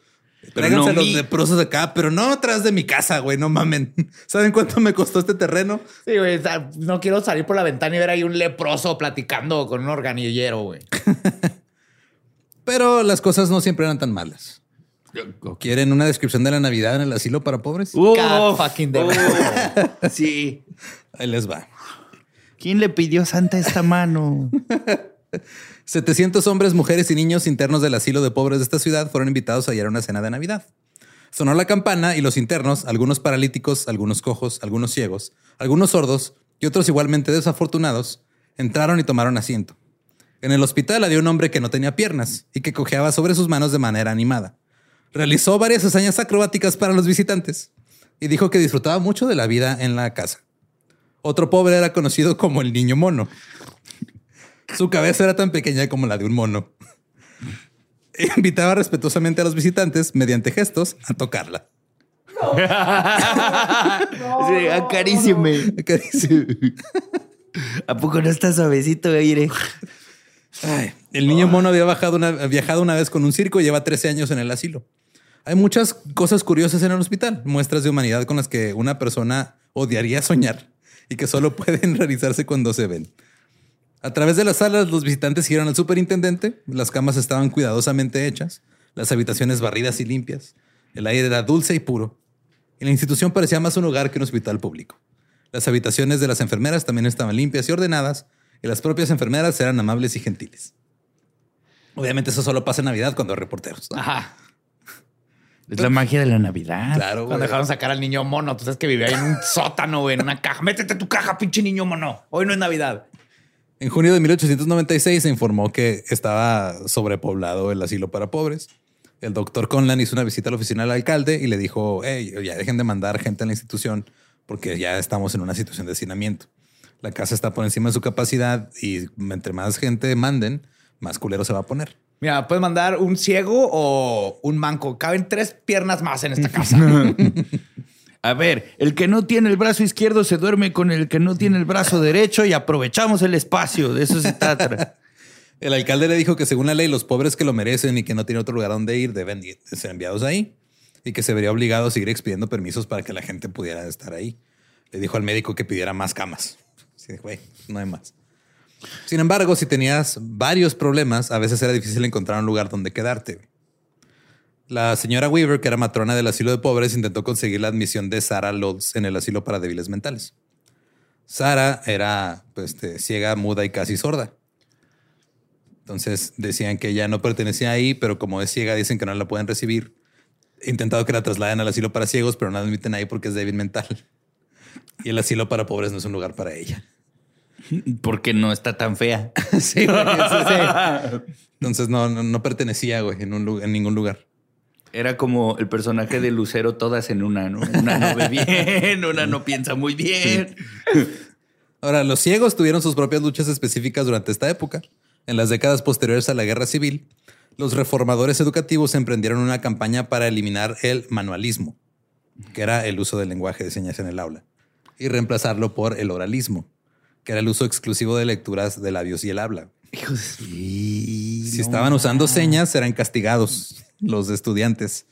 Tráiganse no a los mi- leprosos acá, pero no atrás de mi casa, güey, no mamen. [LAUGHS] ¿Saben cuánto me costó este terreno? Sí, güey. No quiero salir por la ventana y ver ahí un leproso platicando con un organillero, güey. [LAUGHS] Pero las cosas no siempre eran tan malas. ¿Quieren una descripción de la Navidad en el asilo para pobres? Uh, God fucking oh, sí. Ahí les va. ¿Quién le pidió a Santa esta mano? 700 hombres, mujeres y niños internos del asilo de pobres de esta ciudad fueron invitados a ir a una cena de Navidad. Sonó la campana y los internos, algunos paralíticos, algunos cojos, algunos ciegos, algunos sordos y otros igualmente desafortunados, entraron y tomaron asiento. En el hospital había un hombre que no tenía piernas y que cojeaba sobre sus manos de manera animada. Realizó varias hazañas acrobáticas para los visitantes y dijo que disfrutaba mucho de la vida en la casa. Otro pobre era conocido como el niño mono. Su cabeza era tan pequeña como la de un mono. Invitaba respetuosamente a los visitantes, mediante gestos, a tocarla. Sí, acarícieme. [LAUGHS] ¿A poco no está suavecito, aire? Ay, el niño mono había bajado una- viajado una vez con un circo y lleva 13 años en el asilo. Hay muchas cosas curiosas en el hospital, muestras de humanidad con las que una persona odiaría soñar. y que solo pueden [LAUGHS] realizarse cuando se ven. A través de las salas, los visitantes siguieron al superintendente, las camas estaban cuidadosamente hechas, las habitaciones barridas y limpias, el aire era dulce y puro, y la institución parecía más un hogar que un hospital público. Las habitaciones de las enfermeras también estaban limpias y ordenadas, y las propias enfermeras eran amables y gentiles. Obviamente eso solo pasa en Navidad cuando hay reporteros. ¿no? Ajá. Es la magia de la Navidad. Claro, Cuando dejaron sacar al niño mono, tú sabes que vivía en un [LAUGHS] sótano, güey, en una caja. Métete tu caja, pinche niño mono. Hoy no es Navidad. En junio de 1896 se informó que estaba sobrepoblado el asilo para pobres. El doctor Conlan hizo una visita a la oficina del alcalde y le dijo, hey, ya dejen de mandar gente a la institución porque ya estamos en una situación de hacinamiento. La casa está por encima de su capacidad y entre más gente manden, más culero se va a poner. Mira, puedes mandar un ciego o un manco. Caben tres piernas más en esta [LAUGHS] casa. [LAUGHS] A ver, el que no tiene el brazo izquierdo se duerme con el que no tiene el brazo derecho y aprovechamos el espacio. De eso se trata. [LAUGHS] El alcalde le dijo que según la ley los pobres que lo merecen y que no tienen otro lugar donde ir deben ser enviados ahí y que se vería obligado a seguir expidiendo permisos para que la gente pudiera estar ahí. Le dijo al médico que pidiera más camas. Güey, no hay más. Sin embargo, si tenías varios problemas, a veces era difícil encontrar un lugar donde quedarte. La señora Weaver, que era matrona del asilo de pobres, intentó conseguir la admisión de Sarah Lodz en el asilo para débiles mentales. Sara era pues, este, ciega, muda y casi sorda. Entonces decían que ella no pertenecía ahí, pero como es ciega, dicen que no la pueden recibir. He intentado que la trasladen al asilo para ciegos, pero no la admiten ahí porque es débil mental. [LAUGHS] Y el asilo para pobres no es un lugar para ella. Porque no está tan fea. [LAUGHS] sí, güey, sí, sí. Entonces no, no, no pertenecía güey, en, un, lu- en ningún lugar. Era como el personaje de Lucero, todas en una, ¿no? Una no ve bien, una no piensa muy bien. Ahora, los ciegos tuvieron sus propias luchas específicas durante esta época. En las décadas posteriores a la guerra civil, los reformadores educativos emprendieron una campaña para eliminar el manualismo, que era el uso del lenguaje de señas en el aula, y reemplazarlo por el oralismo, que era el uso exclusivo de lecturas de labios y el habla. Si estaban usando señas, eran castigados los estudiantes.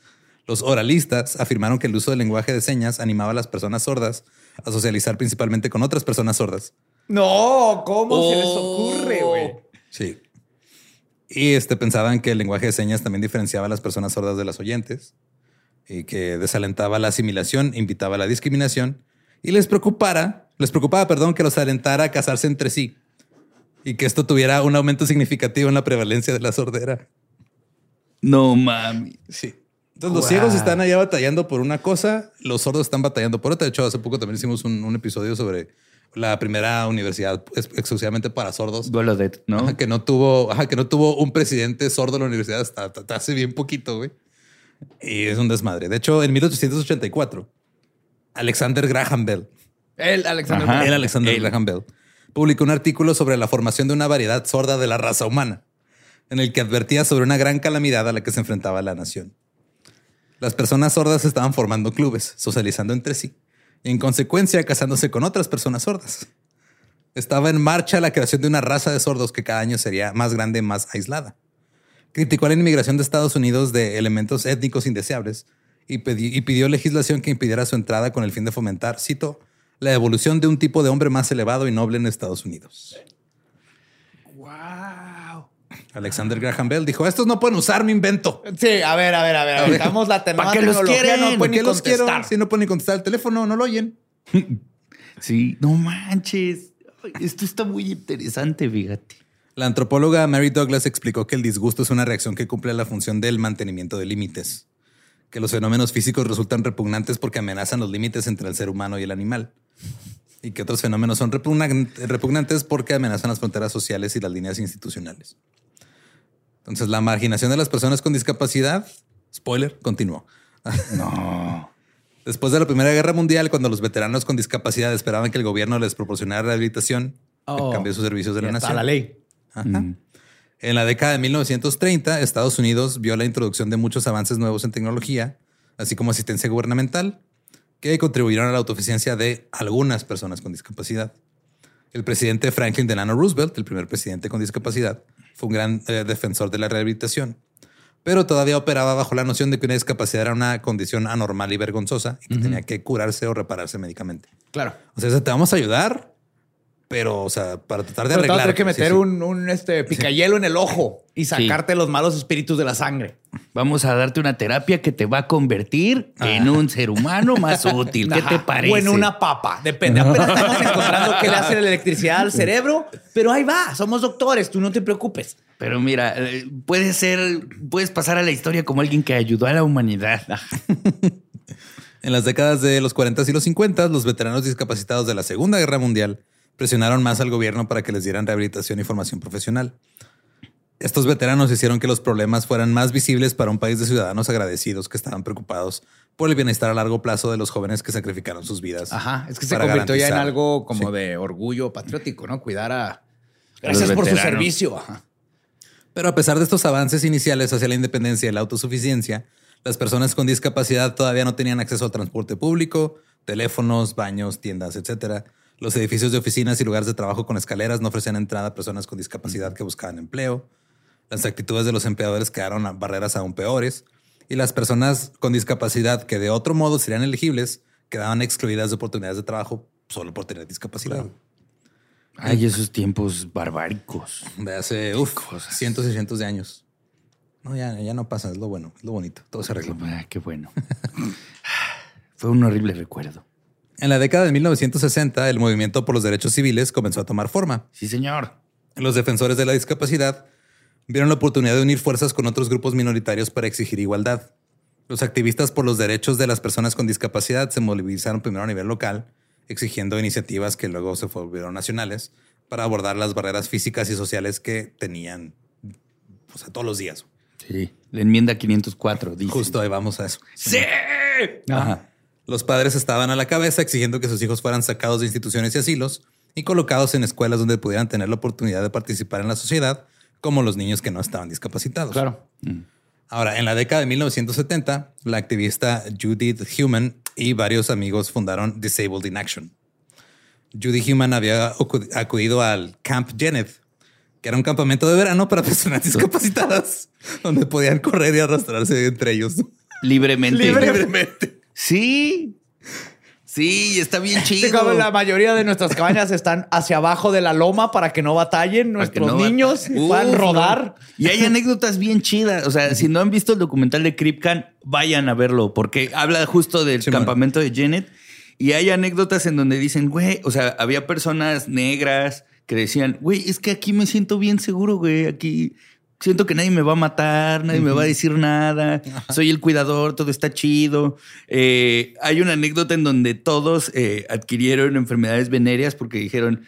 Los oralistas afirmaron que el uso del lenguaje de señas animaba a las personas sordas a socializar principalmente con otras personas sordas. No, ¿cómo se les ocurre, güey? Sí. Y este, pensaban que el lenguaje de señas también diferenciaba a las personas sordas de las oyentes y que desalentaba la asimilación, invitaba a la discriminación y les preocupara, les preocupaba, perdón, que los alentara a casarse entre sí y que esto tuviera un aumento significativo en la prevalencia de la sordera. No mami. Sí. Entonces los ciegos están allá batallando por una cosa, los sordos están batallando por otra. De hecho, hace poco también hicimos un, un episodio sobre la primera universidad ex- exclusivamente para sordos. Golodet, ¿no? Ajá, que no tuvo, ajá, que no tuvo un presidente sordo en la universidad hasta, hasta hace bien poquito, güey. Y es un desmadre. De hecho, en 1884, Alexander Graham Bell, El Alexander. Ajá. el Alexander. Graham Bell, publicó un artículo sobre la formación de una variedad sorda de la raza humana, en el que advertía sobre una gran calamidad a la que se enfrentaba la nación. Las personas sordas estaban formando clubes, socializando entre sí, y en consecuencia casándose con otras personas sordas. Estaba en marcha la creación de una raza de sordos que cada año sería más grande, más aislada. Criticó la inmigración de Estados Unidos de elementos étnicos indeseables y, pedi- y pidió legislación que impidiera su entrada con el fin de fomentar, cito, la evolución de un tipo de hombre más elevado y noble en Estados Unidos. Wow. Alexander Graham Bell dijo, estos no pueden usar mi invento. Sí, a ver, a ver, a ver. Estamos la ¿Para qué los quieren? no ¿Por pueden ni los quiero? Si no pueden ni contestar el teléfono, no lo oyen. [LAUGHS] Sí, no manches. Esto está muy interesante, fíjate. La antropóloga Mary Douglas explicó que el disgusto es una reacción que cumple la función del mantenimiento de límites, que los fenómenos físicos resultan repugnantes porque amenazan los límites entre el ser humano y el animal, y que otros fenómenos son repugnan- repugnantes porque amenazan las fronteras sociales y las líneas institucionales. Entonces, la marginación de las personas con discapacidad, spoiler, continuó. No. [LAUGHS] Después de la Primera Guerra Mundial, cuando los veteranos con discapacidad esperaban que el gobierno les proporcionara rehabilitación, Oh. a cambio de sus servicios de la nación. la ley. Ajá. En la década de 1930, Estados Unidos vio la introducción de muchos avances nuevos en tecnología, así como asistencia gubernamental, que contribuyeron a la autoeficiencia de algunas personas con discapacidad. El presidente Franklin Delano Roosevelt, el primer presidente con discapacidad, fue un gran eh, defensor de la rehabilitación. pero todavía operaba bajo la noción de que una discapacidad era una condición anormal y vergonzosa y que tenía que curarse o repararse médicamente. Claro. O sea, te vamos a ayudar, pero, o sea, para tratar de arreglar. tener que meter sí, sí. un, un, este, picayelo en el ojo y sacarte los malos espíritus de la sangre. Vamos a darte una terapia que te va a convertir en un ser humano más [LAUGHS] útil. ¿Qué te parece? O en una papa. Depende. Apenas estamos [LAUGHS] encontrando qué le hace la electricidad al cerebro, pero ahí va. Somos doctores. Tú no te preocupes. Pero mira, eh, puedes ser, puedes pasar a la historia como alguien que ayudó a la humanidad. [LAUGHS] En las décadas de los 40 y los 50, los veteranos discapacitados de la Segunda Guerra Mundial presionaron más al gobierno para que les dieran rehabilitación y formación profesional. Estos veteranos hicieron que los problemas fueran más visibles para un país de ciudadanos agradecidos que estaban preocupados por el bienestar a largo plazo de los jóvenes que sacrificaron sus vidas. Ajá. Es que se convirtió ya en algo como Sí. de orgullo patriótico, ¿no? Cuidar a. Gracias por su servicio. Ajá. Pero a pesar de estos avances iniciales hacia la independencia y la autosuficiencia, las personas con discapacidad todavía no tenían acceso al transporte público, teléfonos, baños, tiendas, etcétera. Los edificios de oficinas y lugares de trabajo con escaleras no ofrecían entrada a personas con discapacidad que buscaban empleo. Las actitudes de los empleadores quedaron a barreras aún peores y las personas con discapacidad que de otro modo serían elegibles quedaban excluidas de oportunidades de trabajo solo por tener discapacidad. Ay, esos tiempos barbáricos. De hace uf, cientos y cientos de años. No, ya, ya no pasa, es lo bueno, es lo bonito, todo se arregló. Ah, qué bueno. [LAUGHS] Fue un horrible recuerdo. En la década de 1960, el movimiento por los derechos civiles comenzó a tomar forma. Sí, señor. Los defensores de la discapacidad vieron la oportunidad de unir fuerzas con otros grupos minoritarios para exigir igualdad. Los activistas por los derechos de las personas con discapacidad se movilizaron primero a nivel local, exigiendo iniciativas que luego se volvieron nacionales para abordar las barreras físicas y sociales que tenían o sea, todos los días. Sí. La enmienda 504 dice. Justo ahí vamos a eso. ¡Sí! Ajá. Los padres estaban a la cabeza exigiendo que sus hijos fueran sacados de instituciones y asilos y colocados en escuelas donde pudieran tener la oportunidad de participar en la sociedad, como los niños que no estaban discapacitados. Claro. Ahora, en la década de 1970, la activista Judith Human y varios amigos fundaron Disabled in Action. Judy Human había acu- acudido al Camp Janet, que era un campamento de verano para [LAUGHS] personas discapacitadas, donde podían correr y arrastrarse entre ellos. Libremente. [LAUGHS] Libremente. Sí. Sí, está bien [LAUGHS] chido. como la mayoría de nuestras cabañas están hacia abajo de la loma para que no batallen nuestros no niños bat- puedan Uf, rodar. no. Y hay anécdotas bien chidas. O sea, si no han visto el documental de Cripcan, vayan a verlo, porque habla justo del Sí, campamento de Janet. Y hay anécdotas en donde dicen, güey, o sea, había personas negras que decían, güey, es que aquí me siento bien seguro, güey. Aquí siento que nadie me va a matar, nadie me va a decir nada. Soy el cuidador, todo está chido. Eh, hay una anécdota en donde todos eh, adquirieron enfermedades venéreas porque dijeron,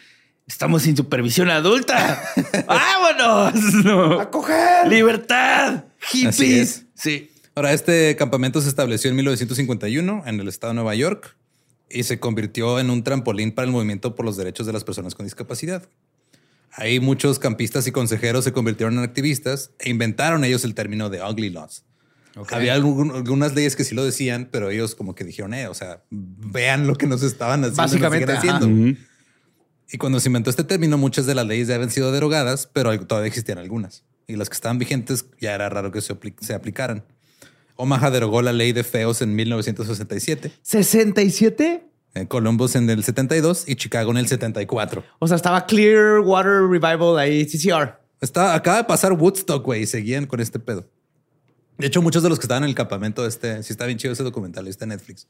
estamos sin supervisión adulta. [LAUGHS] ¡Vámonos! [LAUGHS] No. ¡A coger! ¡Libertad! ¡Hippies! es. Sí. Ahora, este campamento se estableció en 1951 en el estado de Nueva York y se convirtió en un trampolín para el movimiento por los derechos de las personas con discapacidad. Ahí muchos campistas y consejeros se convirtieron en activistas e inventaron ellos el término de ugly laws. Había algún- algunas leyes que sí lo decían, pero ellos como que dijeron, eh, o sea, vean lo que nos estaban haciendo. nos Básicamente, siguen ajá. haciendo. Y cuando se inventó este término, muchas de las leyes ya habían sido derogadas, pero todavía existían algunas. Y las que estaban vigentes ya era raro que se, apli- se aplicaran. Omaha derogó la ley de feos en 1967, ¿67? En Columbus en el 72 y Chicago en el 74. O sea, estaba Clearwater Revival ahí, CCR. Está, acaba de pasar Woodstock, güey, y seguían con este pedo. De hecho, muchos de los que estaban en el campamento este, sí está bien chido ese documental, está en Netflix.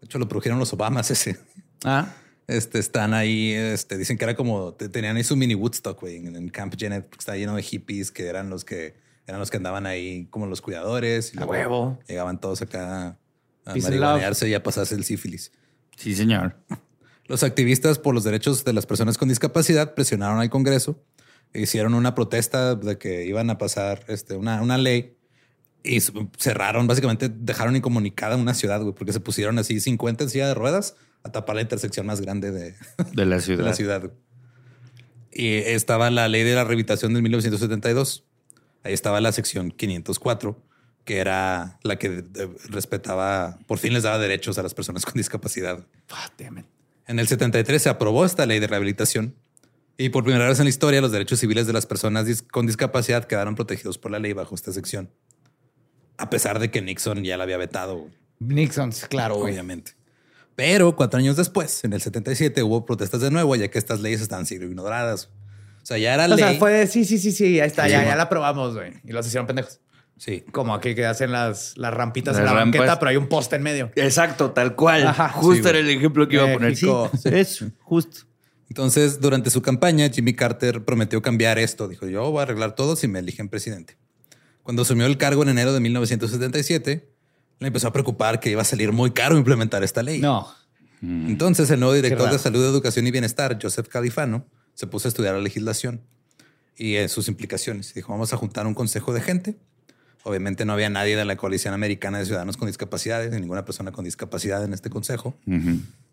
De hecho, lo produjeron los Obamas [LAUGHS] ese. Ah. Este, están ahí, este, dicen que era como, te- tenían ahí su mini Woodstock, güey, en, en Camp Janet, porque está lleno de hippies que eran los que, eran los que andaban ahí como los cuidadores. Y luego huevo. Llegaban todos acá a marihuanearse y a pasarse el sífilis. Sí, señor. Los activistas por los derechos de las personas con discapacidad presionaron al Congreso, hicieron una protesta de que iban a pasar este, una, una ley y cerraron, básicamente dejaron incomunicada una ciudad, güey, porque se pusieron así 50 en silla de ruedas a tapar la intersección más grande de, [LAUGHS] De la de ciudad. la ciudad. güey. Y estaba la ley de la rehabilitación del 1972. Ahí estaba la sección 504, que era la que eh, respetaba, por fin les daba derechos a las personas [LAUGHS] con discapacidad. Ah. En el 73 se aprobó esta ley de rehabilitación Y por primera vez en la historia, los derechos civiles de las personas con discapacidad quedaron protegidos por la ley bajo esta sección. A pesar de que Nixon ya la había vetado, Nixon, claro, güey. obviamente. Pero cuatro años después, en el 77, hubo protestas de nuevo, ya que estas leyes estaban siendo ignoradas. O sea, ya era O ley. sea, fue sí, sí, sí, sí, ahí está, Sí, ya, ya la probamos, güey. Y los hicieron pendejos. Sí. Como aquí que hacen las, las rampitas Las en la rampas. banqueta, pero hay un poste en medio. Exacto, tal cual. Ajá, justo sí, era el ejemplo que iba a poner. Sí, eso, justo. Entonces, durante su campaña, Jimmy Carter prometió cambiar esto. Dijo, yo voy a arreglar todo si me eligen presidente. Cuando asumió el cargo en enero de 1977, le empezó a preocupar que iba a salir muy caro implementar esta ley. No. Entonces, el nuevo director de Salud, Educación y Bienestar, Joseph Califano, se puso a estudiar la legislación y eh, sus implicaciones. Dijo, vamos a juntar un consejo de gente. Obviamente no había nadie de la Coalición Americana de Ciudadanos con Discapacidades, ni ninguna persona con discapacidad en este consejo.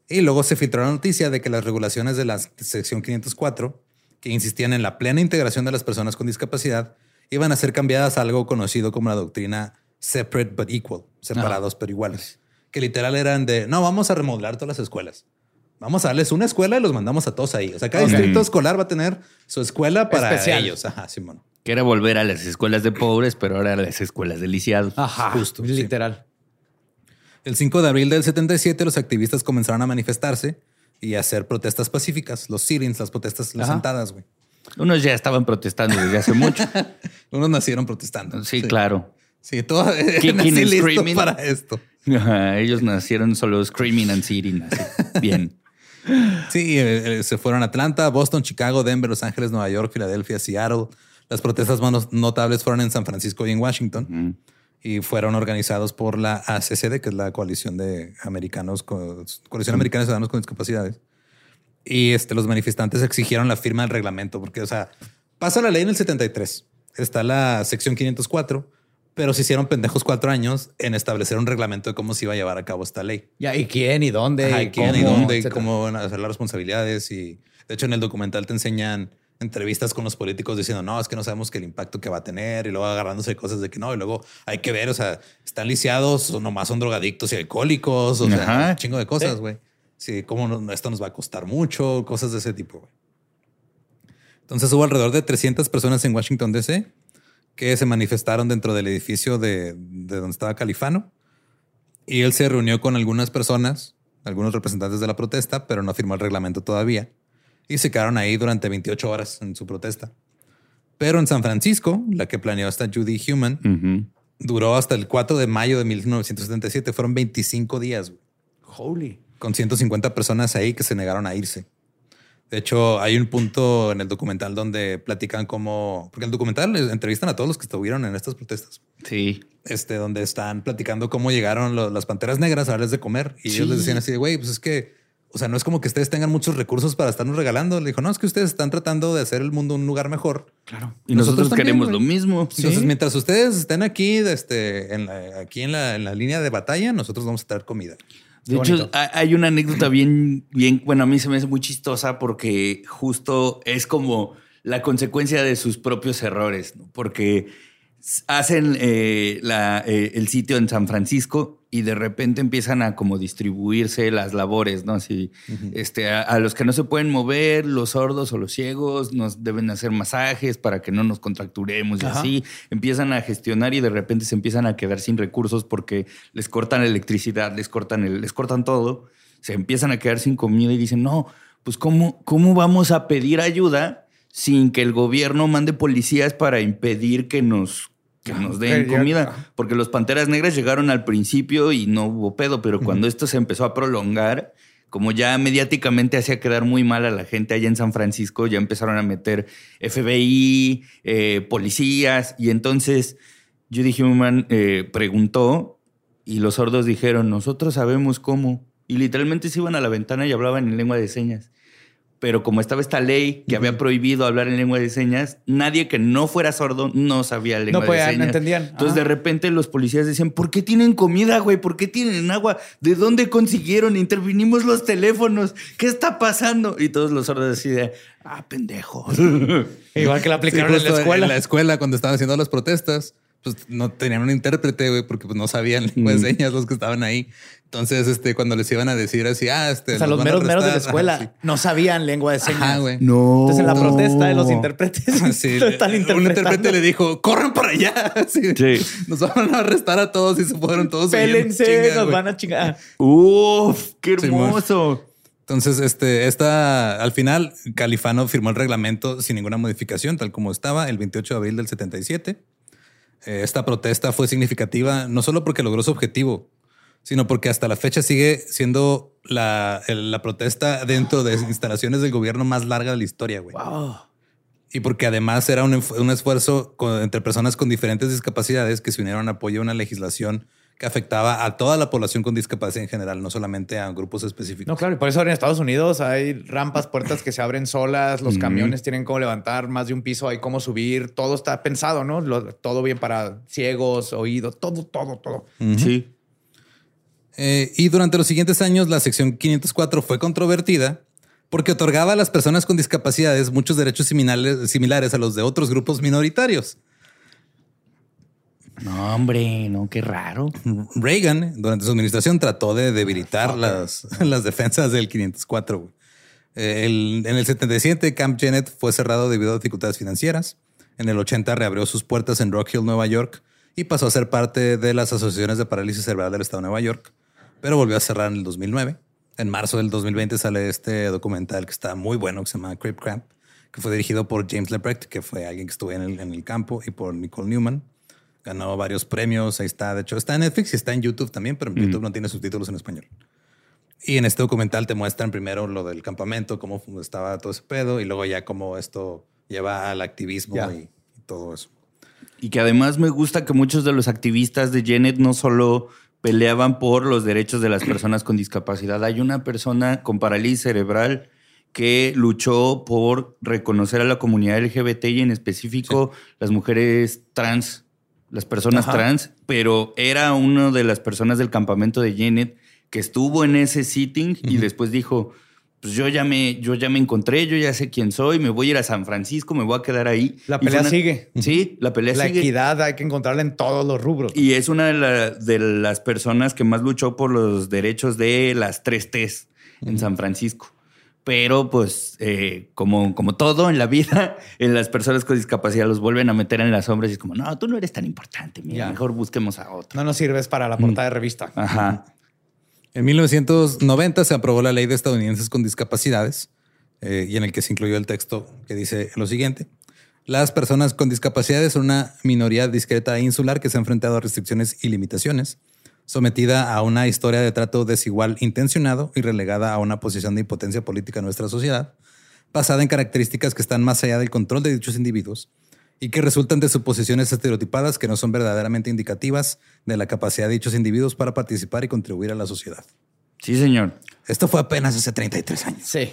Y luego se filtró la noticia de que las regulaciones de la sección 504, que insistían en la plena integración de las personas con discapacidad, iban a ser cambiadas a algo conocido como la doctrina separate but equal, separados pero iguales, que literal eran de, no, vamos a remodelar todas las escuelas. Vamos a darles una escuela y los mandamos a todos ahí. O sea, cada distrito escolar va a tener su escuela para Especial. ellos. Ajá, Simón. Que era volver a las escuelas de pobres, pero ahora a las escuelas de lisiados. Ajá. Justo, sí. Literal. El 5 de abril del 77, los activistas comenzaron a manifestarse y a hacer protestas pacíficas, los sit-ins, las protestas las Ajá. sentadas, güey. Unos ya estaban protestando desde hace mucho. [LAUGHS] Unos nacieron protestando. Sí, claro. Sí, todo [LAUGHS] Kicking and screaming. para esto. Ajá, ellos nacieron solo screaming and sitting. así. Bien. Sí, eh, eh, se fueron a Atlanta, Boston, Chicago, Denver, Los Ángeles, Nueva York, Filadelfia, Seattle. Las protestas más notables fueron en San Francisco y en Washington. Y fueron organizados por la ACCD, que es la coalición de americanos, con- coalición americana de ciudadanos con discapacidades. Y este, los manifestantes exigieron la firma del reglamento, porque, o sea, pasa la ley en el 73. Está la sección 504, pero se hicieron pendejos cuatro años en establecer un reglamento de cómo se iba a llevar a cabo esta ley. Ya, ¿y quién y dónde? Ajá, y quién y cómo, dónde y etcétera. cómo van a hacer las responsabilidades. Y de hecho, en el documental te enseñan entrevistas con los políticos diciendo, no, es que no sabemos que el impacto que va a tener y luego agarrándose de cosas de que no. Y luego hay que ver, o sea, están lisiados o nomás son drogadictos y alcohólicos. O sea, un chingo de cosas, güey. Sí, cómo no- esto nos va a costar mucho, cosas de ese tipo, güey. Entonces hubo alrededor de 300 personas en Washington, D.C. que se manifestaron dentro del edificio de, de donde estaba Califano. Y él se reunió con algunas personas, algunos representantes de la protesta, pero no firmó el reglamento todavía. Y se quedaron ahí durante 28 horas en su protesta. Pero en San Francisco, la que planeó esta Judy Human, duró hasta el 4 de mayo de 1977. Fueron 25 días, Holy. con 150 personas ahí que se negaron a irse. De hecho, hay un punto en el documental donde platican cómo, porque en el documental les entrevistan a todos los que estuvieron en estas protestas Sí. este, donde están platicando cómo llegaron lo- las panteras negras a darles de comer. Y ellos les decían así de, güey, pues es que, o sea, no es como que ustedes tengan muchos recursos para estarnos regalando. Le dijo, no, es que ustedes están tratando de hacer el mundo un lugar mejor. Claro. Y nosotros, también, queremos lo mismo. Entonces, mientras ustedes estén aquí, este, en la, aquí en la, en la línea de batalla, nosotros vamos a traer comida. De Qué hecho, bonito. hay una anécdota bien, bien, bueno, a mí se me hace muy chistosa porque justo es como la consecuencia de sus propios errores, ¿no? porque hacen eh, la, eh, el sitio en San Francisco y de repente empiezan a como distribuirse las labores, ¿no? Así, este, a, a los que no se pueden mover, los sordos o los ciegos, nos deben hacer masajes para que no nos contracturemos y Ajá. así. Empiezan a gestionar y de repente se empiezan a quedar sin recursos porque les cortan la electricidad, les cortan, el, les cortan todo, se empiezan a quedar sin comida y dicen, no, pues ¿cómo, cómo vamos a pedir ayuda sin que el gobierno mande policías para impedir que nos, que nos den comida? Porque los Panteras Negras llegaron al principio y no hubo pedo, pero cuando esto se empezó a prolongar, como ya mediáticamente hacía quedar muy mal a la gente allá en San Francisco, ya empezaron a meter FBI, eh, policías, y entonces Judy Human eh, preguntó y los sordos dijeron, nosotros sabemos cómo. Y literalmente se iban a la ventana y hablaban en lengua de señas. Pero como estaba esta ley que había prohibido hablar en lengua de señas, nadie que no fuera sordo no sabía lengua No podían, de no señas. entendían. Entonces Ajá. de repente los policías decían, ¿por qué tienen comida, güey? ¿Por qué tienen agua? ¿De dónde consiguieron? Intervinimos los teléfonos. ¿Qué está pasando? Y todos los sordos así de, ah, pendejos. [LAUGHS] Igual que la aplicaron Sí, en la escuela. En la escuela, cuando estaban haciendo las protestas, pues no tenían un intérprete, güey, porque pues no sabían lengua de señas los que estaban ahí. Entonces, este, cuando les iban a decir así, ah, este. O sea, los meros meros de la escuela ajá, sí. no sabían lengua de señas. Ajá, güey. No. Entonces, en la protesta de los intérpretes, [LAUGHS] Sí, [LAUGHS] lo están un intérprete le dijo, corran para allá. [LAUGHS] Sí. Sí. Nos van a arrestar a todos y se fueron todos. Pélense, chinga, nos güey. van a chingar. Uf, qué hermoso. Entonces, este, esta, al final, Califano firmó el reglamento sin ninguna modificación, tal como estaba, el 28 de abril del 77. Eh, esta protesta fue significativa no solo porque logró su objetivo, sino porque hasta la fecha sigue siendo la, la protesta dentro de instalaciones del gobierno más larga de la historia, güey. Y porque además era un, un esfuerzo con- entre personas con diferentes discapacidades que se unieron en apoyo a una legislación que afectaba a toda la población con discapacidad en general, no solamente a grupos específicos. No, claro, y por eso ahora en Estados Unidos hay rampas, puertas que se abren solas, los camiones tienen cómo levantar más de un piso, hay cómo subir, todo está pensado, ¿no? Lo- todo bien para ciegos, oídos, todo, todo, todo. Sí. Eh, y durante los siguientes años, la sección 504 fue controvertida porque otorgaba a las personas con discapacidades muchos derechos similares, similares a los de otros grupos minoritarios. No, hombre, no, qué raro. [LAUGHS] Reagan, durante su administración, trató de debilitar las, [LAUGHS] las defensas del 504. güey. Eh, el- en el 77, Camp Janet fue cerrado debido a dificultades financieras. En el 80 reabrió sus puertas en Rock Hill, Nueva York, y pasó a ser parte de las asociaciones de parálisis cerebral del estado de Nueva York, pero volvió a cerrar en el 2009. En marzo del 2020 sale este documental que está muy bueno, que se llama Crip Cramp, que fue dirigido por James Leprecht, que fue alguien que estuvo en el, en el campo, y por Nicole Newman. Ganó varios premios. Ahí está. De hecho, está en Netflix y está en YouTube también, pero en YouTube no tiene subtítulos en español. Y en este documental te muestran primero lo del campamento, cómo estaba todo ese pedo, y luego ya cómo esto lleva al activismo y, y todo eso. Y que además me gusta que muchos de los activistas de Janet no solo peleaban por los derechos de las personas con discapacidad. Hay una persona con parálisis cerebral que luchó por reconocer a la comunidad LGBT y en específico las mujeres trans, las personas Ajá. trans, pero era una de las personas del campamento de Janet que estuvo en ese sitting y después dijo, pues yo ya me, yo ya me encontré, yo ya sé quién soy, me voy a ir a San Francisco, me voy a quedar ahí. La pelea una- sigue. Sí, la pelea La sigue. equidad hay que encontrarla en todos los rubros. Y es una de, la- de las personas que más luchó por los derechos de las tres T's en San Francisco. Pero pues eh, como, como todo en la vida, [LAUGHS] en las personas con discapacidad los vuelven a meter en las sombras y es como, no, tú no eres tan importante, mira, mejor busquemos a otro. No nos sirves para la portada de revista. Ajá. En 1990 se aprobó la ley de estadounidenses con discapacidades eh, y en el que se incluyó el texto que dice lo siguiente. Las personas con discapacidades son una minoría discreta e insular que se ha enfrentado a restricciones y limitaciones, sometida a una historia de trato desigual intencionado y relegada a una posición de impotencia política en nuestra sociedad, basada en características que están más allá del control de dichos individuos y que resultan de suposiciones estereotipadas que no son verdaderamente indicativas de la capacidad de dichos individuos para participar y contribuir a la sociedad. Sí, señor. Esto fue apenas hace 33 años. Sí.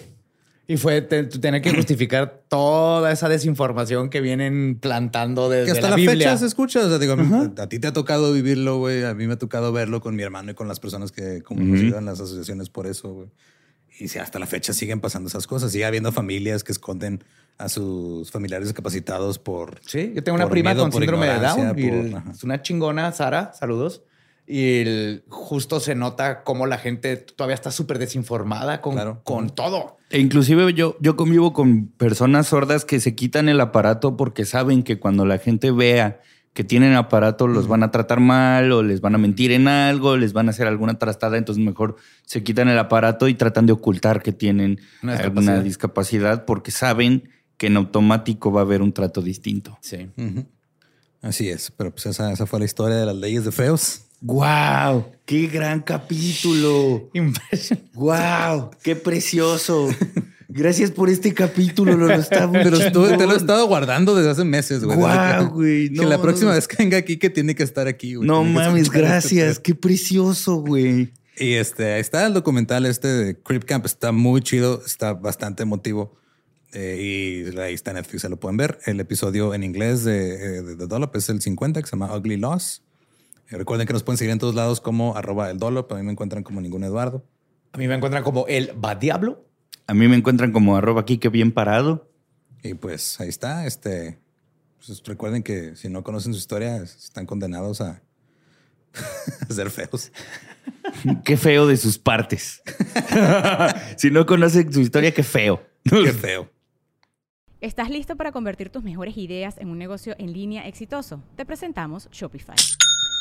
Y fue te- tener que justificar toda esa desinformación que vienen plantando desde Que hasta la, la, Biblia. fecha se escucha. O sea, digo, a, mí- a ti te ha tocado vivirlo, güey. A mí me ha tocado verlo con mi hermano y con las personas que como nos ayudan las asociaciones por eso, güey. Y si hasta la fecha siguen pasando esas cosas. Sigue habiendo familias que esconden a sus familiares discapacitados por... Sí, yo tengo una prima miedo, con síndrome de Down. y por- el- ajá. es una chingona, Sara. Saludos. Y el- justo se nota cómo la gente todavía está súper desinformada con, Claro. con todo. E inclusive yo, yo convivo con personas sordas que se quitan el aparato porque saben que cuando la gente vea que tienen aparato los van a tratar mal o les van a mentir en algo, les van a hacer alguna trastada, entonces mejor se quitan el aparato y tratan de ocultar que tienen Una alguna discapacidad. discapacidad porque saben que en automático va a haber un trato distinto. Sí. Así es. Pero pues esa, esa fue la historia de las leyes de feos. ¡Wow! ¡Qué gran capítulo! ¡Wow! ¡Qué precioso! [LAUGHS] Gracias por este capítulo, lo está muy Pero estuve- te lo he estado guardando desde hace meses, güey. Que- güey, Que la próxima no. vez que venga aquí, que tiene que estar aquí, güey. No mames, este gracias. Qué precioso, güey. Y este, ahí está el documental este de Crip Camp. Está muy chido, está bastante emotivo. Eh, y ahí está en Netflix, se lo pueden ver. El episodio en inglés de, eh, de The Dollop es el 50, que se llama Ugly Loss. Recuerden que nos pueden seguir en todos lados como arroba el Dollop. A mí me encuentran como ningún Eduardo. A mí me encuentran como el va diablo. A mí me encuentran como arroba aquí que bien parado. Y pues ahí está. Este, pues recuerden que si no conocen su historia, están condenados a, [LAUGHS] a ser feos. [LAUGHS] Qué feo de sus partes. [LAUGHS] si no conocen su historia, qué feo. Qué feo. ¿Estás listo para convertir tus mejores ideas en un negocio en línea exitoso? Te presentamos Shopify.